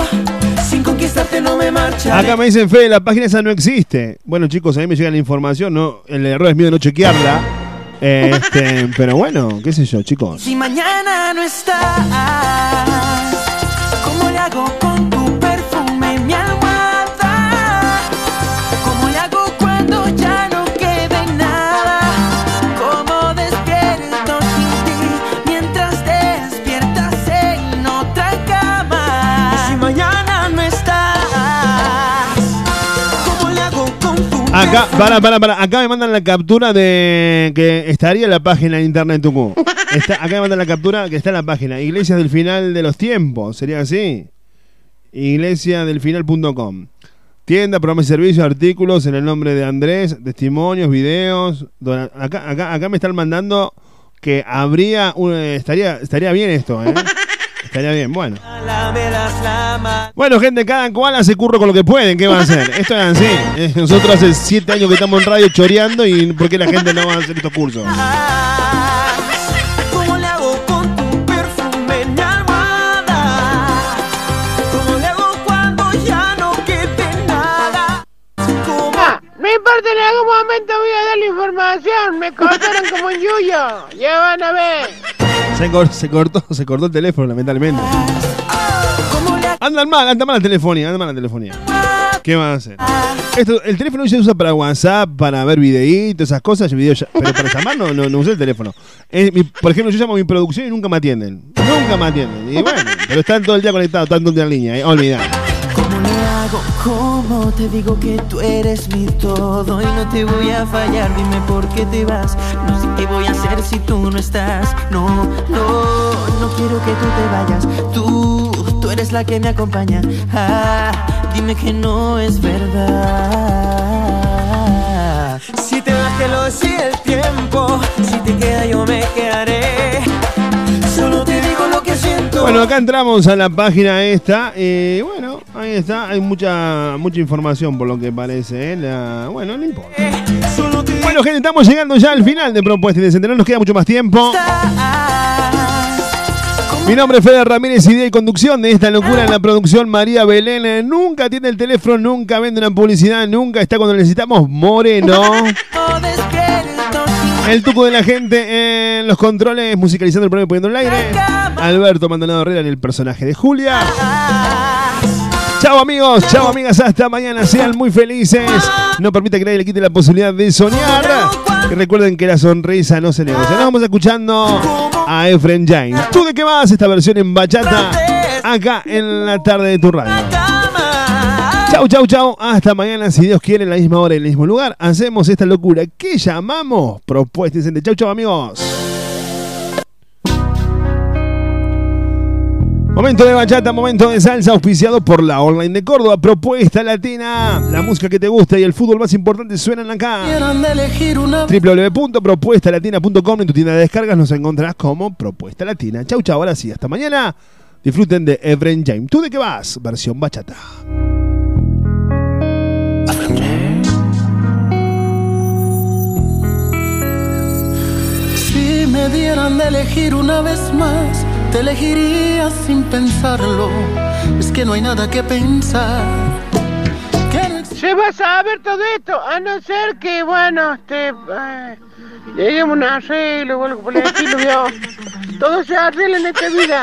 Sin conquistarte no me marcha. Acá me dicen, Fede, la página esa no existe. Bueno, chicos, a mí me llega la información, no, el error es mío de no chequearla. Este, pero bueno, qué sé yo, chicos. Si mañana no estás, ¿cómo le hago Acá, para, para, para. Acá me mandan la captura de que estaría en la página de internet Tucú. Está, acá me mandan la captura que está en la página. Iglesias del final de los tiempos. ¿Sería así? Iglesiadelfinal.com. Tienda, programas y servicios, artículos en el nombre de Andrés, testimonios, videos. acá, acá, acá me están mandando que habría un, estaría, estaría bien esto, ¿eh? Estaría bien, bueno. Bueno, gente, cada cual hace curro con lo que pueden. ¿Qué va a hacer? Esto es así. Eh, Nosotros hace siete años que estamos en radio choreando y ¿por qué la gente no va a hacer estos cursos? Ah, importa, en algún momento voy a dar la información. Me cortaron como un yuyo. Ya van a ver. Se, se cortó, se cortó el teléfono, lamentablemente. Andan mal, anda mal la telefonía, anda mal la telefonía. ¿Qué van a hacer? Esto, el teléfono se usa para WhatsApp, para ver videitos, esas cosas, video- pero para llamar no, no, no usé el teléfono. Mi- por ejemplo, yo llamo a mi producción y nunca me atienden. Nunca me atienden. Y bueno, pero están todo el día conectados, están todo el día en línea, eh, olvidar. ¿Cómo te digo que tú eres mi todo y no te voy a fallar? Dime por qué te vas. No sé qué voy a hacer si tú no estás. No, no, no quiero que tú te vayas. Tú, tú eres la que me acompaña. Ah, dime que no es verdad. Si te vas, que lo decide el tiempo. Si te queda, yo me quedaré. Bueno, acá entramos a la página esta y bueno, ahí está, hay mucha mucha información por lo que parece, ¿eh? La- bueno, no importa. Bueno, gente, estamos llegando ya al final de Propuesta Indecente, no nos queda mucho más tiempo. Mi nombre es Fede Ramírez, idea y conducción de esta locura en la producción María Belén. Eh, Nunca tiene el teléfono, nunca vende una publicidad, nunca está cuando necesitamos Moreno. El tuco de la gente en los controles, musicalizando el programa y poniendo el aire. Alberto Maldonado Herrera en el personaje de Julia. Chao amigos, chao amigas, hasta mañana, sean muy felices. No permita que nadie le quite la posibilidad de soñar. Y recuerden que la sonrisa no se negocia. Nos vamos escuchando a Efren James. ¿Tú de qué vas? Esta versión en bachata acá en la tarde de tu radio. Chau, chau, chau. Hasta mañana, si Dios quiere, en la misma hora y en el mismo lugar. Hacemos esta locura que llamamos Propuesta Indecente. Chau, chau, amigos. Momento de bachata, momento de salsa, auspiciado por la online de Córdoba. Propuesta Latina. La música que te gusta y el fútbol más importante suenan acá. Una www.propuestalatina.com En tu tienda de descargas nos encontrarás como Propuesta Latina. Chau, chau. Ahora sí, hasta mañana. Disfruten de Evren James. ¿Tú de qué vas? Versión bachata. Me dieran de elegir una vez más, te elegiría sin pensarlo. Es que no hay nada que pensar. Se va a saber todo esto, a no ser que, bueno, este. eh, lleguemos a un arreglo o algo por el estilo. Todo se arregla en esta vida.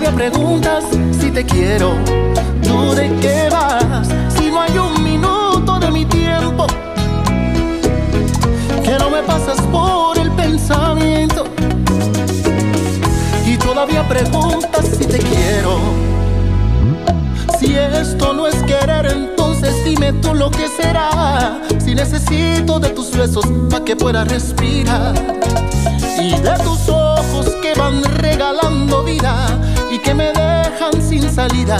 todavía preguntas si te quiero, tú de qué vas, si no hay un minuto de mi tiempo que no me pasas por el pensamiento. Y todavía preguntas si te quiero, Si esto no es querer, entonces dime tú lo que será. Si necesito de tus besos para que pueda respirar. Y de tus ojos que van regalando vida que me dejan sin salida.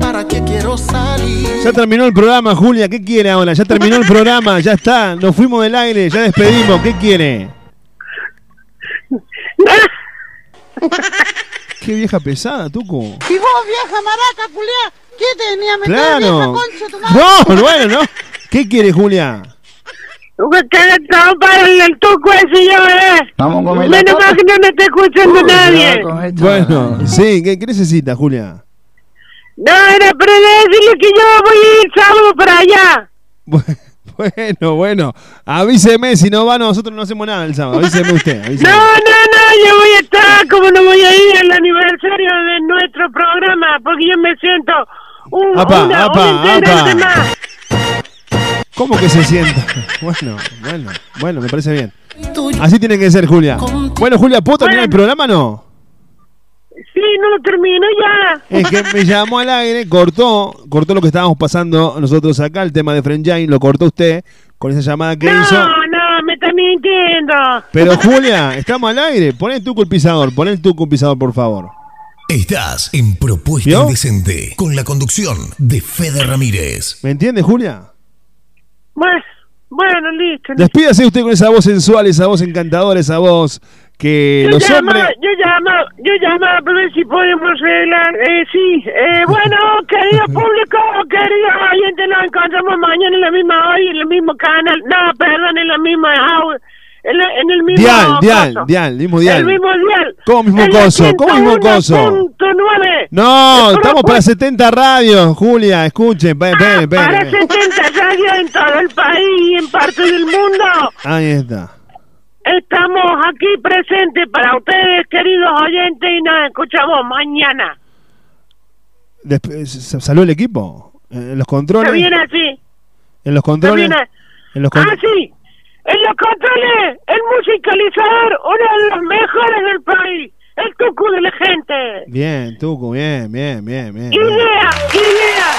¿Para qué quiero salir? Ya terminó el programa, Julia. ¿Qué quiere ahora? Ya terminó el programa, ya está. Nos fuimos del aire, ya despedimos. ¿Qué quiere? Qué vieja pesada, Tuco. Y vos, vieja maraca, culiá, ¿qué tenía meter vieja Claro. concha tu madre? No, bueno, no. ¿Qué quiere, Julia? El tuco ese yo, eh. Vamos a comer Menos mal que no me está escuchando nadie. Bueno, sí, ¿qué, qué necesita, Julia? No, era para decirle que yo voy a ir sábado para allá. Bueno, bueno, avíseme, si no va, nosotros no hacemos nada el sábado. Avíseme usted, avíseme. No, no, no, yo voy a estar, como no voy a ir al aniversario de nuestro programa, porque yo me siento un, Apa, una, apa, un apa. más. ¿Cómo que se sienta? Bueno, bueno, bueno, me parece bien. Así tiene que ser, Julia. Bueno, Julia, ¿puedo terminar el programa o no? Sí, no lo termino ya. Es que me llamó al aire, cortó, cortó lo que estábamos pasando nosotros acá, el tema de Frenjain, lo cortó usted con esa llamada que hizo. No, no, me está mintiendo. Pero Julia, estamos al aire, pon el tuco el pisador, pon el tuco el pisador, por favor. Estás en Propuesta ¿Vio? Indecente con la conducción de Fede Ramírez. ¿Me entiende, Julia? Bueno, bueno, listo. Despídase usted con esa voz sensual, esa voz encantadora, esa voz que Yo los llamo, hombres... yo llamo, yo llamo para ver si podemos arreglar. Eh, sí, eh, bueno, querido público, queridos oyentes, nos encontramos mañana en la misma hoy, en el mismo canal. No, perdón, en la misma au- en, en el mismo Dial, dial, coso. dial, mismo dial. El mismo dial. ¿Cómo mismo En la coso? ¿Cómo mismo coso? 101.9. No, Es estamos para propuesta- 70 radios, Julia, escuchen, espere, espere, espere. Para 70 radios en todo el país y en parte del mundo. Ahí está. Estamos aquí presentes para ustedes, queridos oyentes, y nos escuchamos mañana. Desp- s- ¿Salió el equipo? En los Se controles. viene así. En los Se controles. viene. En los Ah, con- sí. En los controles, el musicalizador, uno de los mejores del país. El tucu de la gente. Bien, Tuco, bien, bien, bien, bien. bien. Idea, idea,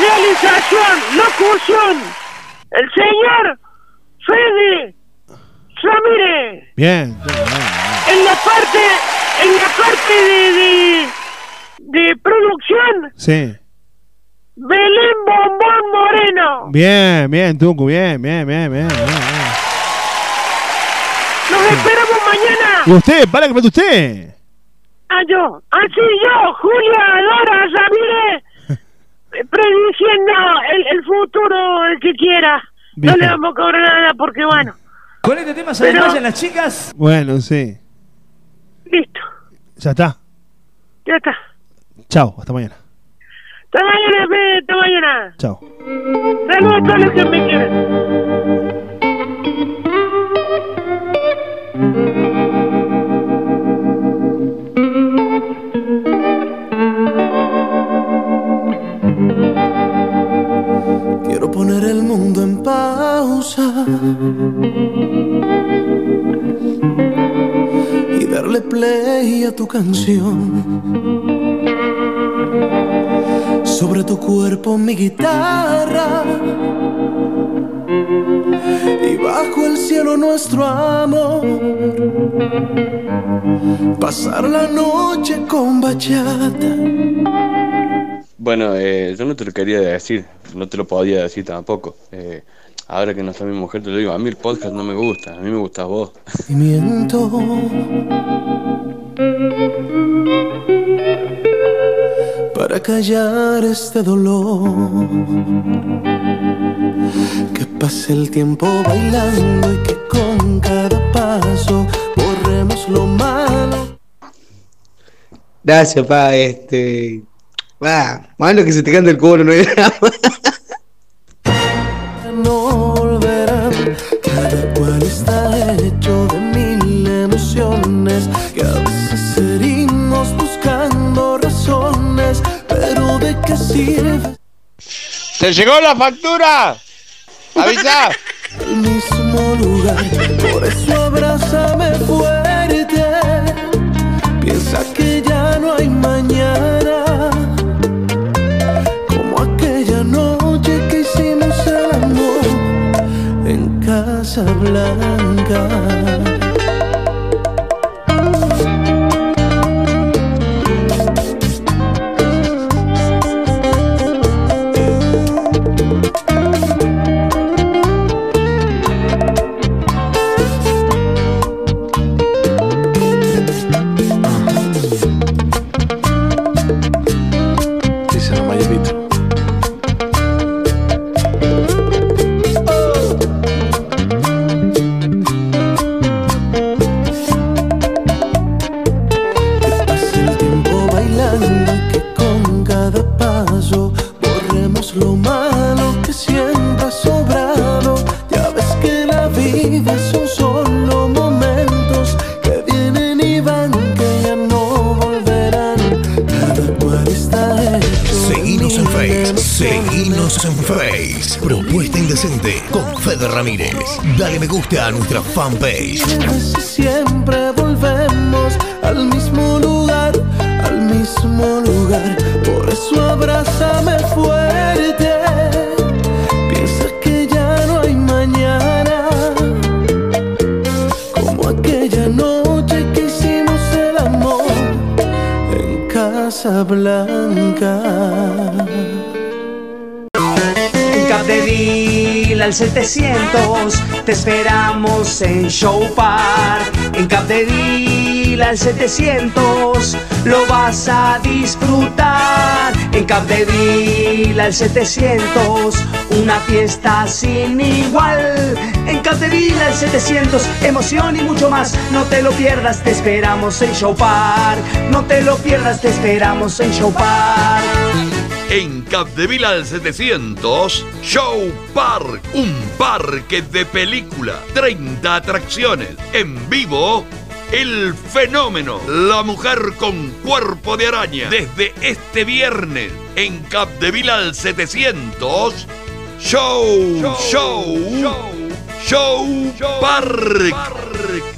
realización, locución. El señor Fede Ramírez. Bien, Tuco, bien. En la parte, en la parte de, de, de producción, Sí. Belén Bombón Moreno. Bien, bien, Tuco, bien, bien, bien, bien, bien, bien. Nos esperamos mañana. ¿Y usted? ¿Para que usted? Ah, yo. Ah, sí, yo, Julia Dora Ramírez, eh, prediciendo el, el futuro, el que quiera. No le vamos a cobrar nada porque, bueno, Con este tema se Pero- desmayan las chicas. Bueno, sí. listo, Ya está. ya está. Chao, hasta mañana. Hasta mañana, Fede, hasta mañana. Chao. Saludos a todos los que me quieren. Quiero poner el mundo en pausa y darle play a tu canción. Sobre tu cuerpo mi guitarra y bajo el cielo nuestro amor. Pasar la noche con bachata. Bueno, eh, yo no te lo quería decir, no te lo podía decir tampoco. Eh, ahora que no está mi mujer, te lo digo, a mí el podcast no me gusta, a mí me gustas vos. Miento. Callar este dolor. Que pase el tiempo bailando y que con cada paso borremos lo malo. Gracias, pa, este. Va, malo que se te canta el culo, no hay drama. ¡Te llegó la factura! ¡Avisa! el mismo lugar. Por eso abrázame Dale me gusta a nuestra fanpage. Al 700 te esperamos en Show Park. En Capdeville al 700 lo vas a disfrutar. En Capdeville al 700 una fiesta sin igual. En Capdeville al 700 emoción y mucho más. No te lo pierdas, te esperamos en Show Park. No te lo pierdas, te esperamos en Show Park. En Capdeville al 700, Show Park, parque de película, 30 atracciones, en vivo, el fenómeno, la mujer con cuerpo de araña, desde este viernes, en Capdeville al 700, Show, Show, Show, Park.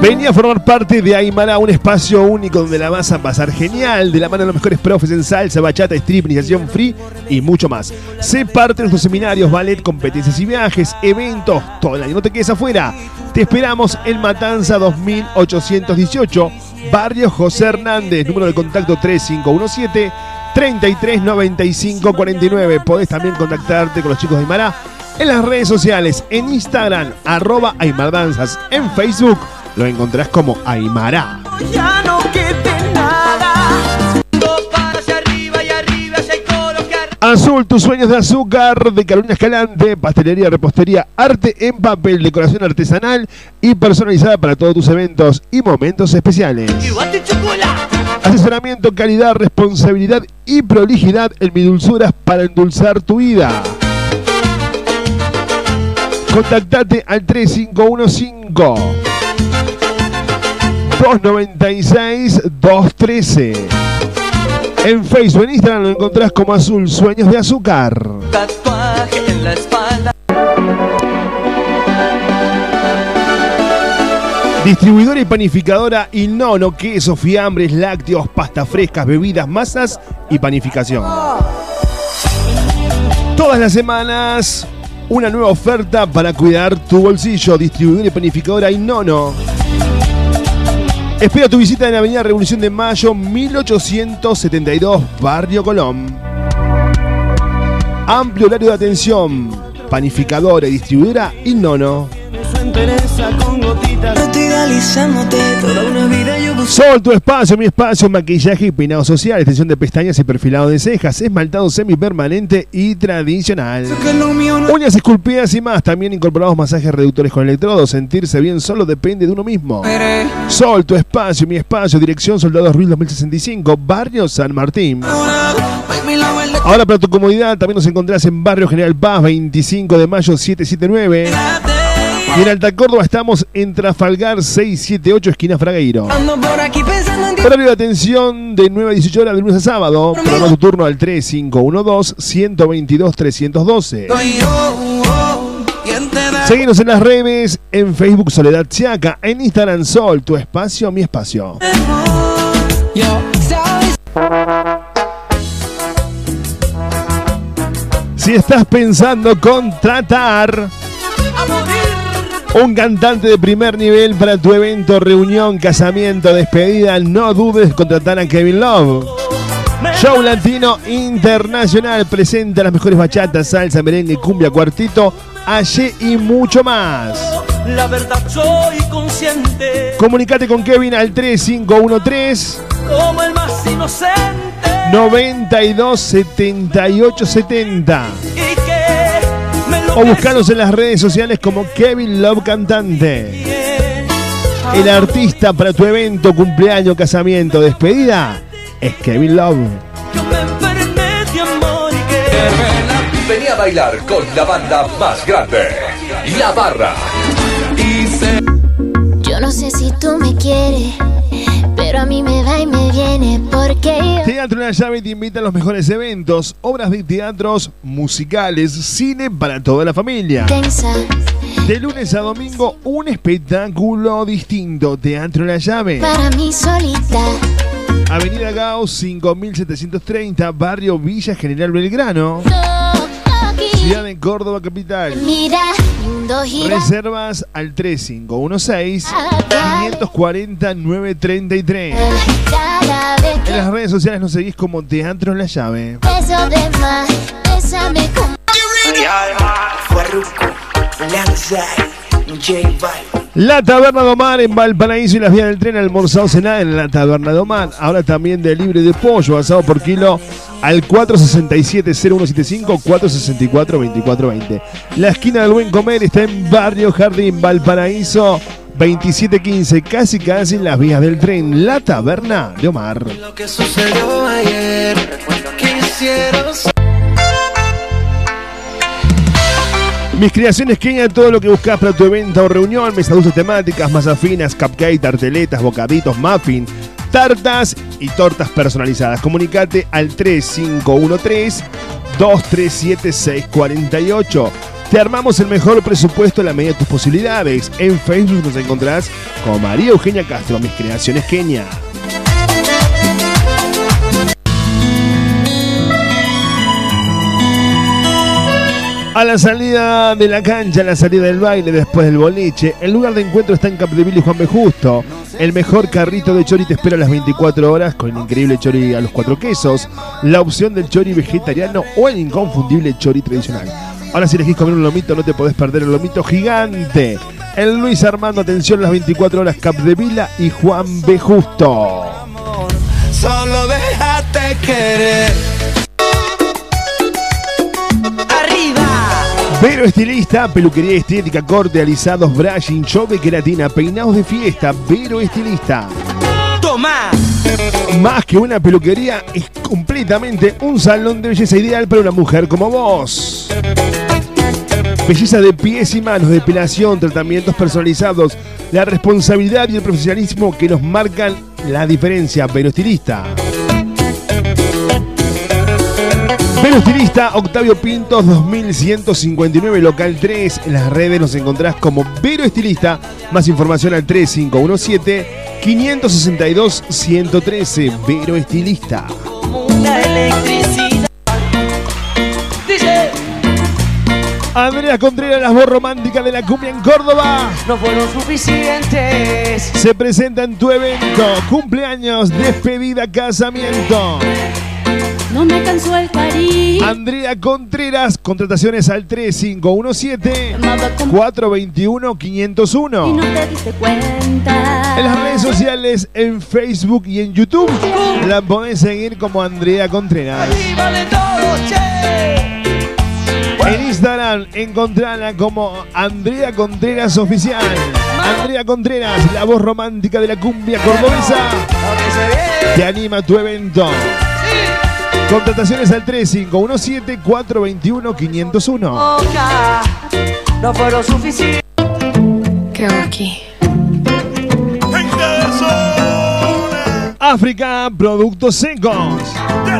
Venía a formar parte de Aymara, un espacio único donde la vas a pasar genial, de la mano de los mejores profes en salsa, bachata, strip, iniciación free y mucho más. Sé parte de nuestros seminarios, ballet, competencias y viajes, eventos, todo el año. No te quedes afuera. Te esperamos en Matanza 2818, Barrio José Hernández, número de contacto 3517 339549. Podés también contactarte con los chicos de Aymara en las redes sociales, en Instagram, arroba Aymardanzas, en Facebook lo encontrás como Aymara. Ya no nada. Azul, tus sueños de azúcar de Carolina Escalante, pastelería, repostería, arte en papel, decoración artesanal y personalizada para todos tus eventos y momentos especiales. Asesoramiento, calidad, responsabilidad y prolijidad en mi dulzuras para endulzar tu vida. Contactate al 3515 296 213. En Facebook, en Instagram lo encontrás como Azul Sueños de Azúcar. Tatuaje en la espalda. Distribuidora y panificadora Inono, quesos, fiambres, lácteos, pastas frescas, bebidas, masas y panificación. Todas las semanas, una nueva oferta para cuidar tu bolsillo. Distribuidora y panificadora Inono. Espera tu visita en la Avenida Revolución de Mayo, 1872, Barrio Colón. Amplio horario de atención. Panificadora y distribuidora Inono. Su toda una vida yo. Sol, tu espacio, mi espacio, maquillaje y peinado social, extensión de pestañas y perfilado de cejas, esmaltado semipermanente y tradicional. Uñas esculpidas y más, también incorporados masajes reductores con electrodos. Sentirse bien solo depende de uno mismo. Sol, tu espacio, mi espacio, dirección Soldados Ruiz 2065, Barrio San Martín. Ahora para tu comodidad también nos encontrás en Barrio General Paz, 25 de mayo 779. Y en Alta Córdoba estamos en Trafalgar 678, esquina Fragueiro. Horario de atención de 9 a 18 horas de lunes a sábado. Programa tu turno al 3512-122-312. Soy yo, oh, ¿quién te da? Seguinos en las redes, en Facebook Soledad Chiaca, en Instagram Sol, tu espacio, mi espacio. Si estás pensando contratar un cantante de primer nivel para tu evento, reunión, casamiento, despedida, no dudes contratar a Kevin Love. Show Latino Internacional presenta las mejores bachatas, salsa, merengue, cumbia, cuartito, allí y mucho más. La verdad soy consciente. Comunicate con Kevin al 3513 Como el más inocente. 92 78 70 Y que me lo o buscanos en las redes sociales como Kevin Love Cantante. El artista para tu evento, cumpleaños, casamiento, despedida es Kevin Love. Venía a bailar con la banda más grande, La Barra. Yo no sé si tú me quieres, pero a mí me viene porque yo Teatro La Llave te invita a los mejores eventos, obras de teatros, musicales, cine para toda la familia. De lunes a domingo, un espectáculo distinto. Teatro La Llave. Para mí solita. Avenida Gauss 5730, Barrio Villa General Belgrano. Ciudad de Córdoba Capital. Mira. Reservas al 3516-540-933. Cada vez En las redes sociales nos seguís como Teatro La Llave. beso de más, bésame como. La Taberna de Omar en Valparaíso y las vías del tren almorzado cenar en la Taberna de Omar. Ahora también de libre de pollo asado por kilo al 467-0175 464-2420. La esquina del buen comer está en Barrio Jardín, Valparaíso 2715, casi casi en las vías del tren. La Taberna de Omar. Lo que sucedió ayer, Mis creaciones Kenia, todo lo que buscas para tu evento o reunión, mesas dulces temáticas, masas finas, cupcake, tarteletas, bocaditos, muffin, tartas y tortas personalizadas. Comunicate al 3513-237-648. Te armamos el mejor presupuesto a la medida de tus posibilidades. En Facebook nos encontrás como María Eugenia Castro, Mis Creaciones Kenia. A la salida de la cancha, a la salida del baile, después del boliche, el lugar de encuentro está en Capdeville y Juan B. Justo. El mejor carrito de chori te espera a las 24 horas con el increíble chori a los cuatro quesos, la opción del chori vegetariano o el inconfundible chori tradicional. Ahora si elegís comer un lomito no te podés perder el lomito gigante. El Luis Armando, atención, las 24 horas Capdevila y Juan B. Justo. Solo déjate querer. Vero Estilista, peluquería estética, corte, alisados, brushing, show de queratina, peinados de fiesta. Vero Estilista. Toma. Más que una peluquería, es completamente un salón de belleza ideal para una mujer como vos. Belleza de pies y manos, depilación, tratamientos personalizados, la responsabilidad y el profesionalismo que nos marcan la diferencia. Vero Estilista. Vero Estilista, Octavio Pintos, 2159, local 3. En las redes nos encontrás como Vero Estilista. Más información al 3517-562-113. Vero Estilista. Andrea Contreras, la voz romántica de la cumbia en Córdoba. No fueron suficientes. Se presenta en tu evento. Cumpleaños, despedida, casamiento. No me cansó el cariño. Andrea Contreras, contrataciones al 3517-421-501. Y no te diste cuenta. En las redes sociales, en Facebook y en YouTube, la podés seguir como Andrea Contreras. En Instagram, encontrala como Andrea Contreras Oficial. Andrea Contreras, la voz romántica de la cumbia cordobesa. Te anima tu evento. Contrataciones al 3517-421-501. Boca. No fueron suficientes. ¿Qué hago aquí? África, productos secos.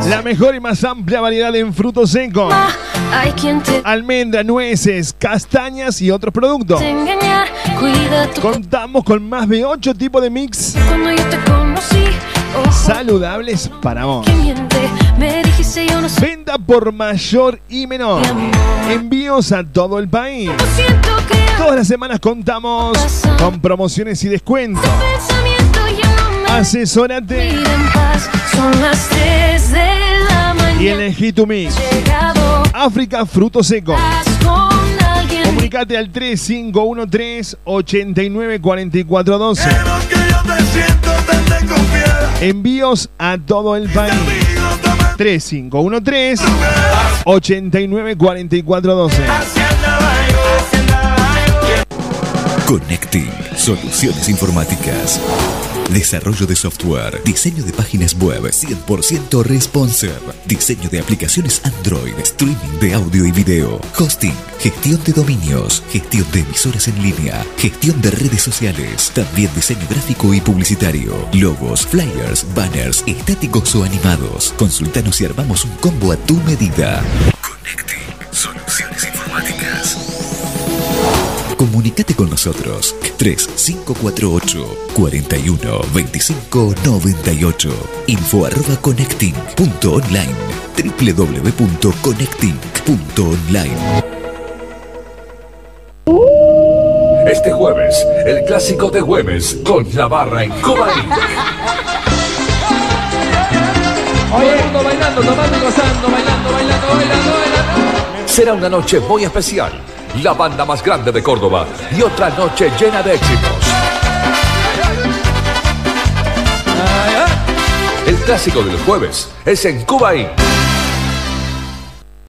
La mejor y más amplia variedad en frutos secos. Almendras, nueces, castañas y otros productos. Contamos con más de 8 tipos de mix saludables para vos. Me dijiste yo no sé. Venta por mayor y menor. Envíos a todo el país. Todas las semanas contamos con promociones y descuentos. Asesórate pide en paz. Son las 3 de la mañana. y elegí tu mix. Llegado África con alguien. Comunicate al 3513-894412. Envíos a todo el país. 3513-894412. Connecting Soluciones Informáticas. Desarrollo de software, diseño de páginas web. 100% responsive, diseño de aplicaciones Android, streaming de audio y video, hosting, gestión de dominios, gestión de emisoras en línea, gestión de redes sociales, también diseño gráfico y publicitario, logos, flyers, banners, estáticos o animados. Consultanos y armamos un combo a tu medida. Connecting Soluciones Informáticas. Comunicate con nosotros. 3548 41 25 98 info arroba connecting.online www.connecting.online Este jueves, el clásico de Güemes con la barra en Cuba Inc. Todo el mundo bailando, tomando y gozando, Será una noche muy especial. La banda más grande de Córdoba y otra noche llena de éxitos. El clásico del jueves es en Cuba Inc.